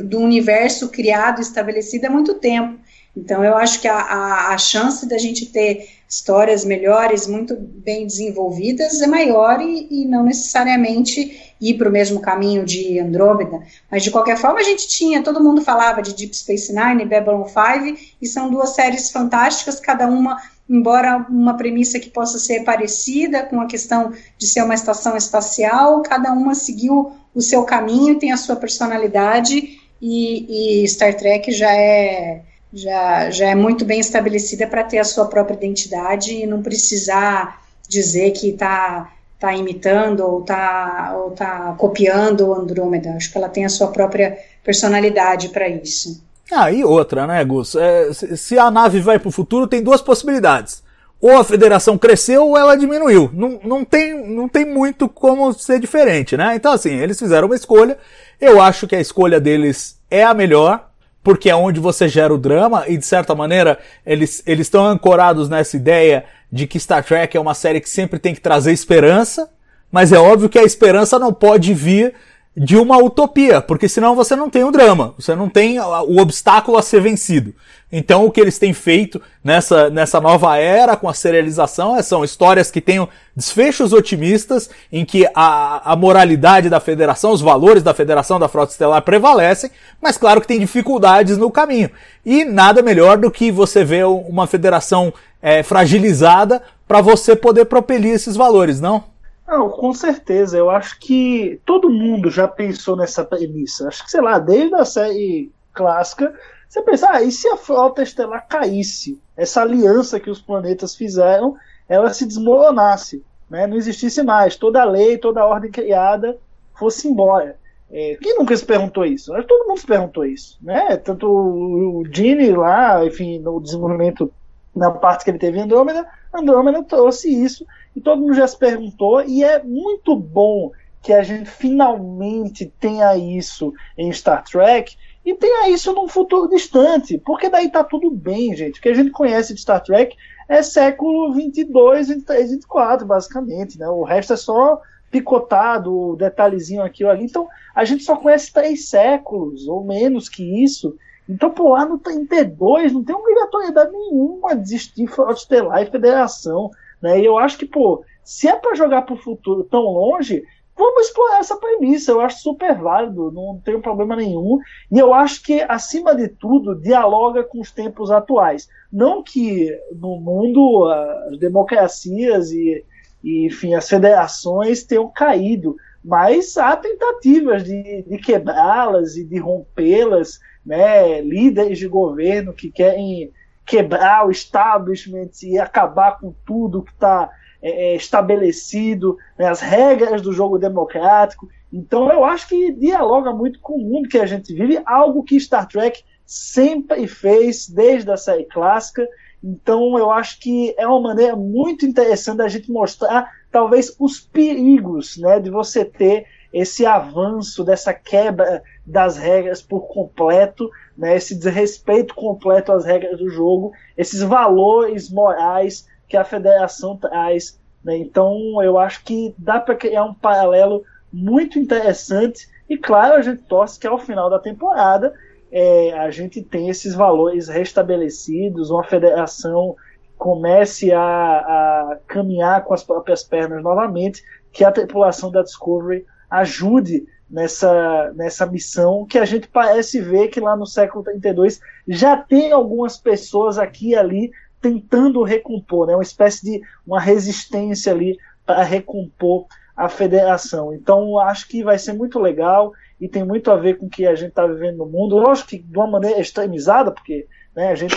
do universo criado, estabelecido há muito tempo. Então eu acho que a, a, a chance da gente ter histórias melhores, muito bem desenvolvidas, é maior e, e não necessariamente ir para o mesmo caminho de Andrômeda, mas de qualquer forma a gente tinha, todo mundo falava de Deep Space Nine e Babylon 5, e são duas séries fantásticas, cada uma, embora uma premissa que possa ser parecida com a questão de ser uma estação espacial, cada uma seguiu o seu caminho, tem a sua personalidade, e, e Star Trek já é já, já é muito bem estabelecida para ter a sua própria identidade e não precisar dizer que está tá imitando ou está ou tá copiando o Andrômeda. Acho que ela tem a sua própria personalidade para isso. Ah, e outra, né, Gus? É, se a nave vai para o futuro, tem duas possibilidades. Ou a federação cresceu ou ela diminuiu. Não, não, tem, não tem muito como ser diferente, né? Então, assim, eles fizeram uma escolha. Eu acho que a escolha deles é a melhor porque é onde você gera o drama e de certa maneira eles eles estão ancorados nessa ideia de que Star Trek é uma série que sempre tem que trazer esperança, mas é óbvio que a esperança não pode vir de uma utopia, porque senão você não tem o drama, você não tem o obstáculo a ser vencido. Então o que eles têm feito nessa, nessa nova era com a serialização é, são histórias que tenham desfechos otimistas, em que a, a moralidade da federação, os valores da federação da frota estelar prevalecem, mas claro que tem dificuldades no caminho. E nada melhor do que você ver uma federação é, fragilizada para você poder propelir esses valores, não? Não, com certeza. Eu acho que todo mundo já pensou nessa premissa. Acho que, sei lá, desde a série clássica, você pensa, ah, e se a frota estelar caísse? Essa aliança que os planetas fizeram, ela se desmoronasse, né? não existisse mais, toda a lei, toda a ordem criada fosse embora. É, quem nunca se perguntou isso? Todo mundo se perguntou isso, né? Tanto o Gene lá, enfim, no desenvolvimento na parte que ele teve em Andrômeda, Andrômeda trouxe isso e todo mundo já se perguntou, e é muito bom que a gente finalmente tenha isso em Star Trek e tenha isso num futuro distante, porque daí tá tudo bem, gente. O que a gente conhece de Star Trek é século 22, 23, 24, basicamente, né? O resto é só picotado, detalhezinho aqui ou ali. Então, a gente só conhece três séculos, ou menos que isso. Então, pô, lá no T2 não tem obrigatoriedade nenhuma de existir Frota Estelar e Federação. Né? E eu acho que, pô, se é para jogar para o futuro tão longe, vamos explorar essa premissa. Eu acho super válido, não tenho problema nenhum. E eu acho que, acima de tudo, dialoga com os tempos atuais. Não que no mundo as democracias e, e enfim, as federações tenham caído, mas há tentativas de, de quebrá-las e de rompê-las, né? líderes de governo que querem quebrar o establishment e acabar com tudo que está é, é, estabelecido, né, as regras do jogo democrático. Então eu acho que dialoga muito com o mundo que a gente vive, algo que Star Trek sempre fez desde a série clássica. Então eu acho que é uma maneira muito interessante da gente mostrar talvez os perigos né, de você ter esse avanço dessa quebra das regras por completo, né, esse desrespeito completo às regras do jogo, esses valores morais que a federação traz. Né? Então, eu acho que dá para criar um paralelo muito interessante. E claro, a gente torce que ao final da temporada é, a gente tem esses valores restabelecidos, uma federação comece a, a, caminhar com as próprias pernas novamente, que a tripulação da Discovery ajude nessa, nessa missão que a gente parece ver que lá no século 32 já tem algumas pessoas aqui e ali tentando recompor, né? uma espécie de uma resistência ali para recompor a federação. Então acho que vai ser muito legal e tem muito a ver com o que a gente está vivendo no mundo. Lógico que de uma maneira extremizada, porque né, a gente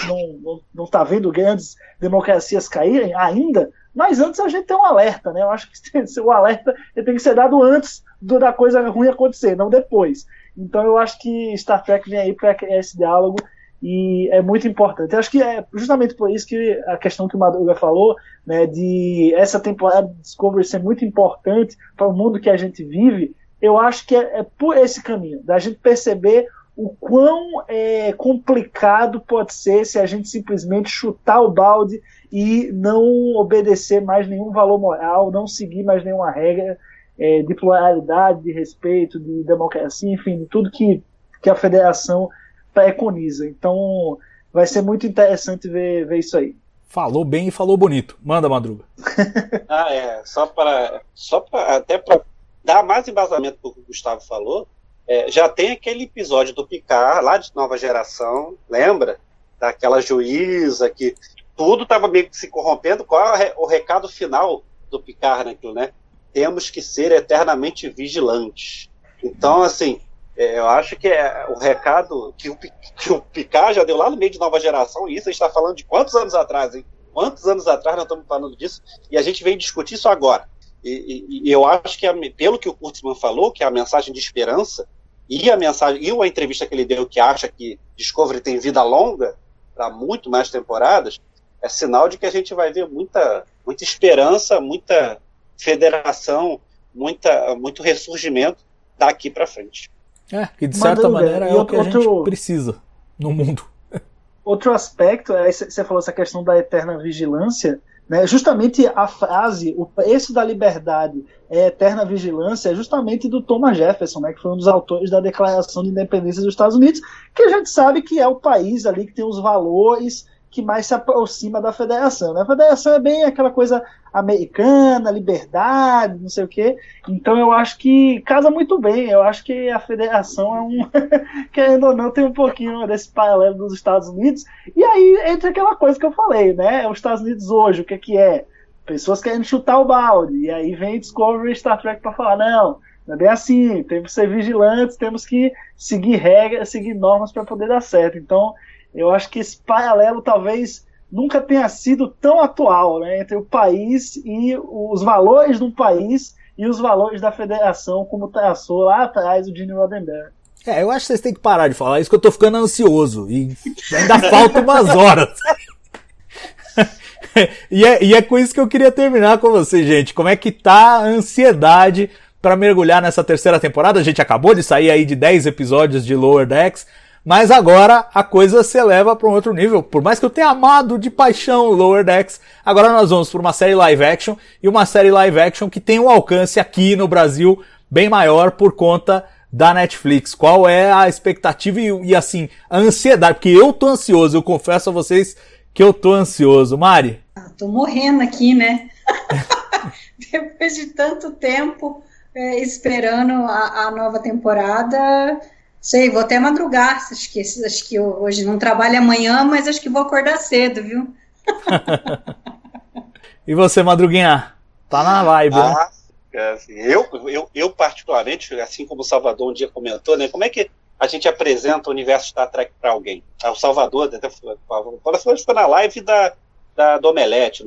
não está vendo grandes democracias caírem ainda, mas antes a gente tem um alerta. Né? Eu acho que <laughs> o alerta tem que ser dado antes da coisa ruim acontecer, não depois. Então eu acho que Star Trek vem aí para esse diálogo e é muito importante. Eu acho que é justamente por isso que a questão que o Madruga falou, né, de essa temporada de Discovery ser muito importante para o mundo que a gente vive, eu acho que é, é por esse caminho, da gente perceber o quão é, complicado pode ser se a gente simplesmente chutar o balde e não obedecer mais nenhum valor moral, não seguir mais nenhuma regra é, de pluralidade, de respeito, de democracia, enfim, de tudo que, que a federação preconiza. Então vai ser muito interessante ver, ver isso aí. Falou bem e falou bonito. Manda, Madruga. <laughs> ah, é. Só para só pra, até para dar mais embasamento para o que o Gustavo falou, é, já tem aquele episódio do Picard, lá de nova geração, lembra? Daquela juíza que tudo estava meio que se corrompendo. Qual é o recado final do Picard naquilo, né? Temos que ser eternamente vigilantes. Então, assim, é, eu acho que é o recado que o, que o Picard já deu lá no meio de nova geração, e isso a gente está falando de quantos anos atrás, hein? Quantos anos atrás nós estamos falando disso? E a gente vem discutir isso agora. E, e, eu acho que, a, pelo que o Kurtzman falou, que é a mensagem de esperança, e a mensagem, e a entrevista que ele deu que acha que Discovery tem vida longa, para muito mais temporadas, é sinal de que a gente vai ver muita, muita esperança, muita federação, muita, muito ressurgimento daqui para frente. É, que de certa maneira é o que a gente precisa no mundo. <laughs> Outro aspecto, é, você falou essa questão da eterna vigilância, né? Justamente a frase, o preço da liberdade é eterna vigilância, é justamente do Thomas Jefferson, né? que foi um dos autores da Declaração de Independência dos Estados Unidos, que a gente sabe que é o país ali que tem os valores que mais se aproxima da federação. Né? A federação é bem aquela coisa americana, liberdade, não sei o quê. Então eu acho que casa muito bem. Eu acho que a federação é um, <laughs> querendo ou não, tem um pouquinho desse paralelo dos Estados Unidos. E aí entra aquela coisa que eu falei, né? Os Estados Unidos hoje, o que, é que é? Pessoas querendo chutar o balde. E aí vem Discovery e Star Trek para falar, não, não é bem assim, temos que ser vigilantes, temos que seguir regras, seguir normas para poder dar certo. Então, eu acho que esse paralelo talvez nunca tenha sido tão atual né, entre o país e os valores do país e os valores da federação, como traçou lá atrás o Gene Roddenberry. É, eu acho que vocês têm que parar de falar isso, que eu tô ficando ansioso. E ainda faltam umas horas. <laughs> e, é, e é com isso que eu queria terminar com vocês, gente. Como é que tá a ansiedade para mergulhar nessa terceira temporada? A gente acabou de sair aí de 10 episódios de Lower Decks. Mas agora a coisa se eleva para um outro nível. Por mais que eu tenha amado de paixão Lower Decks, agora nós vamos para uma série live action e uma série live action que tem um alcance aqui no Brasil bem maior por conta da Netflix. Qual é a expectativa e, e assim, a ansiedade? Porque eu tô ansioso, eu confesso a vocês que eu tô ansioso. Mari? Ah, tô morrendo aqui, né? <laughs> Depois de tanto tempo é, esperando a, a nova temporada, Sei, vou até madrugar. Acho que, acho que hoje não trabalho amanhã, mas acho que vou acordar cedo, viu? <laughs> e você, Madruguinha? Tá na vibe, né? ah, né? Eu, eu, eu, particularmente, assim como o Salvador um dia comentou, né? Como é que a gente apresenta o universo Star Trek para alguém? Ah, o Salvador, até falou, foi na live da, da, do Omelete,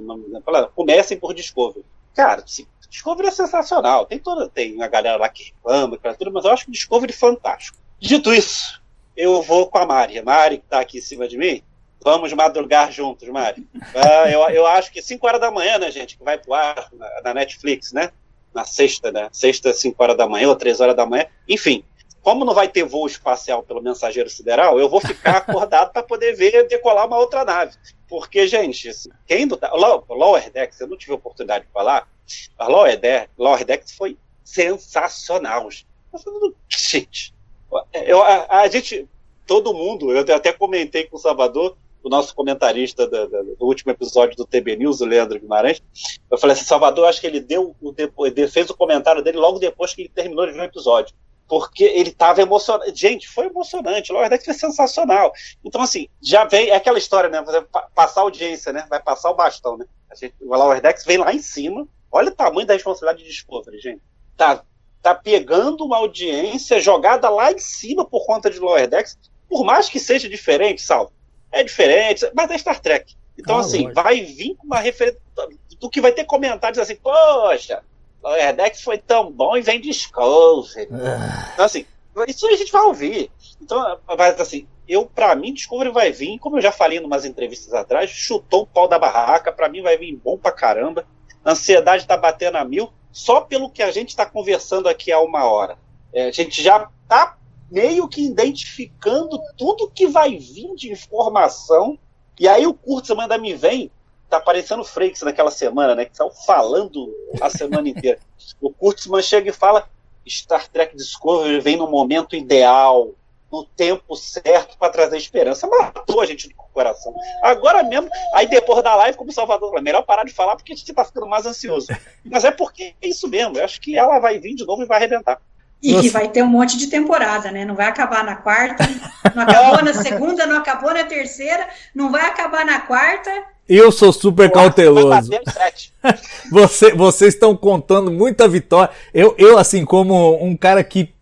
comecem por Discovery. Cara, Discovery é sensacional. Tem toda, tem a galera lá que reclama, tudo, mas eu acho que Discovery é fantástico. Dito isso, eu vou com a Mari. A Mari, que está aqui em cima de mim, vamos madrugar juntos, Mari. Uh, eu, eu acho que 5 horas da manhã, né, gente, que vai pro ar na, na, Netflix, né? Na sexta, né? Sexta, 5 horas da manhã ou 3 horas da manhã. Enfim, como não vai ter voo espacial pelo mensageiro sideral, eu vou ficar <laughs> acordado para poder ver decolar uma outra nave. Porque, gente, quem não tá. Lower Decks, eu não tive a oportunidade de falar, a Lower Decks, Lower Decks foi sensacional. Gente, eu, a, a, gente, todo mundo, eu até comentei com o Salvador, o nosso comentarista do, do, último episódio do TB News, o Leandro Guimarães, eu falei assim, Salvador, acho que ele deu o, fez o comentário dele logo depois que ele terminou de ver o episódio porque ele estava emocionado. Gente, foi emocionante. Lower Decks foi sensacional. Então, assim, já vem é aquela história, né? Passar audiência, né? Vai passar o bastão, né? A gente, o Lower Decks vem lá em cima. Olha o tamanho da responsabilidade de Discovery, gente. Tá, tá pegando uma audiência jogada lá em cima por conta de Lower Decks, por mais que seja diferente, Salvo. É diferente, mas é Star Trek. Então, ah, assim, lógico. vai vir com uma referência do que vai ter comentários assim, poxa, Lower Decks foi tão bom e vem Discovery. Ah. Então, assim, isso a gente vai ouvir. Então, mas assim, eu, para mim, Discovery vai vir, como eu já falei em umas entrevistas atrás, chutou o pau da barraca, para mim vai vir bom pra caramba. A ansiedade tá batendo a mil, só pelo que a gente está conversando aqui há uma hora. É, a gente já tá meio que identificando tudo que vai vir de informação, e aí o Kurtzman ainda me vem tá parecendo Frakes naquela semana, né? Que estão falando a semana <laughs> inteira. O Kurtzman chega e fala: Star Trek Discovery vem no momento ideal, no tempo certo para trazer esperança. Matou a gente do coração. Agora mesmo, aí depois da live, como Salvador, é melhor parar de falar porque a gente tá ficando mais ansioso. Mas é porque é isso mesmo. Eu acho que ela vai vir de novo e vai arrebentar. E Nossa. que vai ter um monte de temporada, né? Não vai acabar na quarta, não acabou na segunda, não acabou na terceira, não vai acabar na quarta eu sou super cauteloso. <laughs> Você, vocês estão contando muita vitória. Eu, eu, assim, como um cara que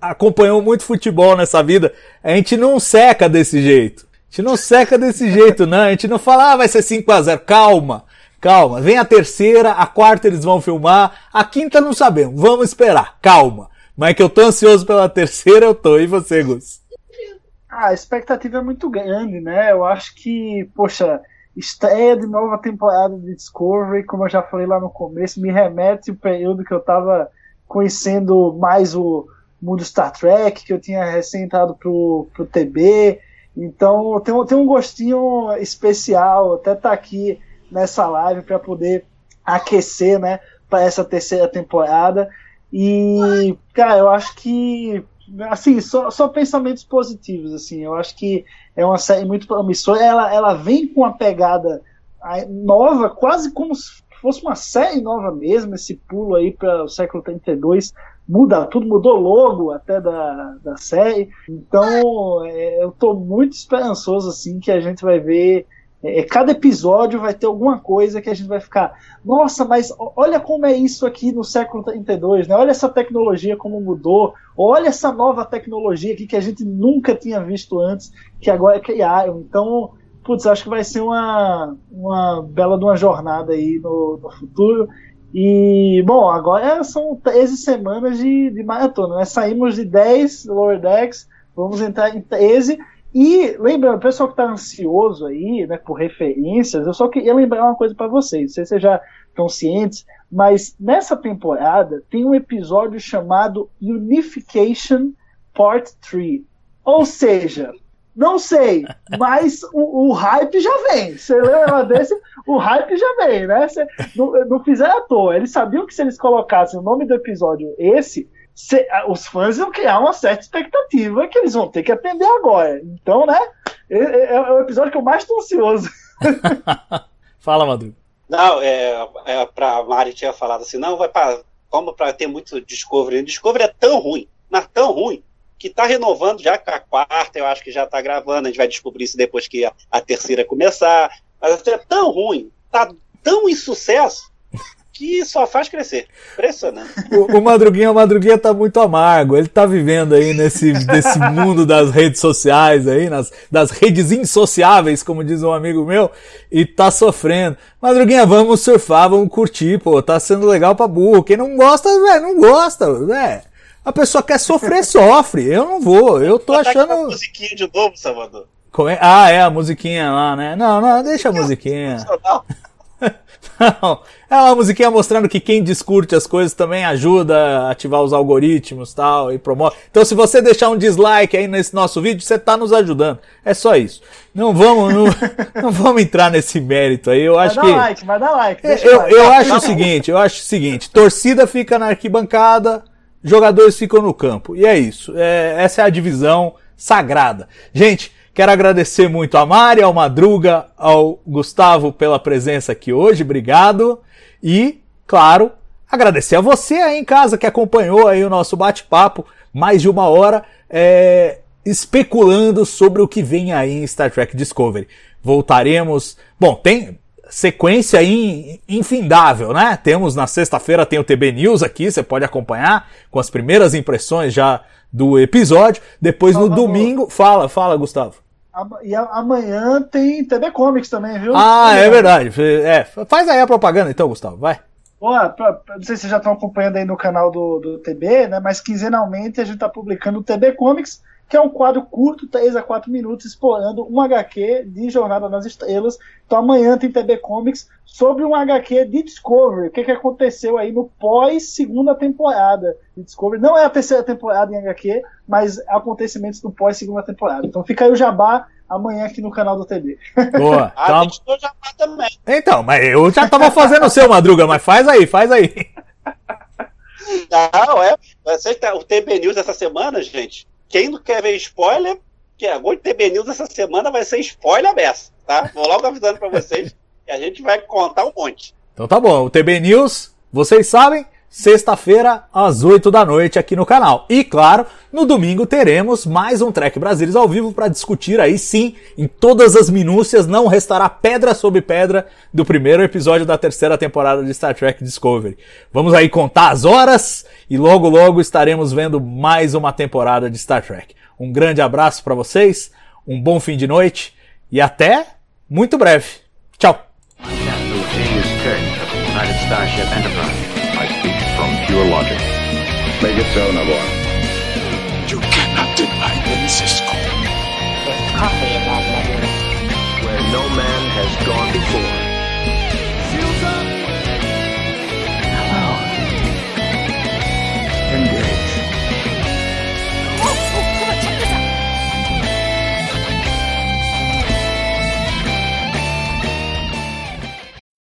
acompanhou muito futebol nessa vida, a gente não seca desse jeito. A gente não seca desse <laughs> jeito, não. A gente não fala, ah, vai ser 5 a 0 Calma, calma. Vem a terceira, a quarta eles vão filmar, a quinta não sabemos. Vamos esperar, calma. Mas que eu tô ansioso pela <laughs> terceira, eu tô. E você, Gus? Ah, a expectativa é muito grande, né? Eu acho que, poxa, estreia de nova temporada de Discovery, como eu já falei lá no começo, me remete o período que eu estava conhecendo mais o mundo Star Trek, que eu tinha recém entrado pro, pro TB. Então tem, tem um gostinho especial, até estar tá aqui nessa live para poder aquecer, né, para essa terceira temporada. E, cara, eu acho que assim, só, só pensamentos positivos, assim. Eu acho que é uma série muito promissora. Ela, ela vem com uma pegada nova, quase como se fosse uma série nova mesmo. Esse pulo aí para o século 32 muda, tudo mudou logo até da, da série. Então, é, eu estou muito esperançoso assim que a gente vai ver é, cada episódio vai ter alguma coisa que a gente vai ficar, nossa, mas olha como é isso aqui no século 32, né? Olha essa tecnologia como mudou, olha essa nova tecnologia aqui que a gente nunca tinha visto antes, que agora é criaram. Então, putz, acho que vai ser uma, uma bela de uma jornada aí no, no futuro. E, bom, agora são 13 semanas de, de maratona, né? Saímos de 10 Lower Decks, vamos entrar em 13 e lembrando, o pessoal que está ansioso aí, né, por referências, eu só queria lembrar uma coisa para vocês, não sei se vocês já estão cientes, mas nessa temporada tem um episódio chamado Unification Part 3. Ou seja, não sei, mas o, o hype já vem. Você lembra desse? O hype já vem, né? Você, não, não fizeram à toa. Eles sabiam que se eles colocassem o nome do episódio esse, se, os fãs vão criar uma certa expectativa que eles vão ter que atender agora. Então, né? É, é, é o episódio que eu mais estou ansioso. <laughs> Fala, Madru. Não, é, é pra Mari tinha falado assim, não, vai para como para ter muito Discovery. Discovery é tão ruim, mas tão ruim, que tá renovando já com a quarta, eu acho que já tá gravando, a gente vai descobrir isso depois que a, a terceira começar. Mas é tão ruim, tá tão insucesso, que só faz crescer. Impressionante. O, o Madruguinha, o Madruguinha tá muito amargo. Ele tá vivendo aí nesse, nesse mundo das redes sociais aí, nas, das redes insociáveis, como diz um amigo meu, e tá sofrendo. Madruguinha, vamos surfar, vamos curtir, pô, tá sendo legal pra burro. Quem não gosta, velho, não gosta, velho. A pessoa quer sofrer, <laughs> sofre. Eu não vou, eu tô achando. Uma musiquinha de novo, Salvador. É? Ah, é, a musiquinha lá, né? Não, não, deixa a musiquinha. <laughs> Não, é uma musiquinha mostrando que quem discute as coisas também ajuda a ativar os algoritmos tal e promove. Então se você deixar um dislike aí nesse nosso vídeo, você tá nos ajudando. É só isso. Não vamos, não, <laughs> não vamos entrar nesse mérito aí. Eu acho vai que dar like, vai dar like. deixa eu, like. eu acho o seguinte, eu acho o seguinte, torcida fica na arquibancada, jogadores ficam no campo. E é isso. É, essa é a divisão sagrada. Gente, quero agradecer muito a Mari, ao Madruga, ao Gustavo pela presença aqui hoje. Obrigado. E, claro, agradecer a você aí em casa que acompanhou aí o nosso bate-papo, mais de uma hora, é, especulando sobre o que vem aí em Star Trek Discovery. Voltaremos. Bom, tem sequência aí infindável, né? Temos na sexta-feira tem o TB News aqui, você pode acompanhar com as primeiras impressões já do episódio. Depois no domingo, fala, fala, Gustavo. E amanhã tem TV Comics também, viu? Ah, é verdade. É, faz aí a propaganda então, Gustavo, vai. Ó, pra- não sei se vocês já estão acompanhando aí no canal do, do TB, né? Mas quinzenalmente a gente está publicando o TB Comics, que é um quadro curto, 3 a 4 minutos, explorando um HQ de Jornada nas Estrelas. Então amanhã tem TB Comics sobre um HQ de Discovery. O que, que aconteceu aí no pós-segunda temporada de Discovery. Não é a terceira temporada em HQ, mas acontecimentos do pós-segunda temporada. Então fica aí o jabá amanhã aqui no canal do TB. Boa. <laughs> Ah, Então, deixa eu já também. então, mas eu já tava fazendo o seu, Madruga, mas faz aí, faz aí. Não, é. Você tá, o TB News essa semana, gente. Quem não quer ver spoiler, que agora o TB News essa semana vai ser spoiler aberto, tá? Vou logo avisando pra vocês que a gente vai contar um monte. Então tá bom, o TB News, vocês sabem, sexta-feira às 8 da noite aqui no canal. E claro, no domingo teremos mais um Trek Brasilis ao vivo para discutir aí sim, em todas as minúcias, não restará pedra sobre pedra do primeiro episódio da terceira temporada de Star Trek Discovery. Vamos aí contar as horas e logo logo estaremos vendo mais uma temporada de Star Trek. Um grande abraço para vocês, um bom fim de noite e até muito breve. Tchau. Pure logic. Make it so, Nabor. You cannot deny me, Cisco. There's coffee in that letter. Where no man has gone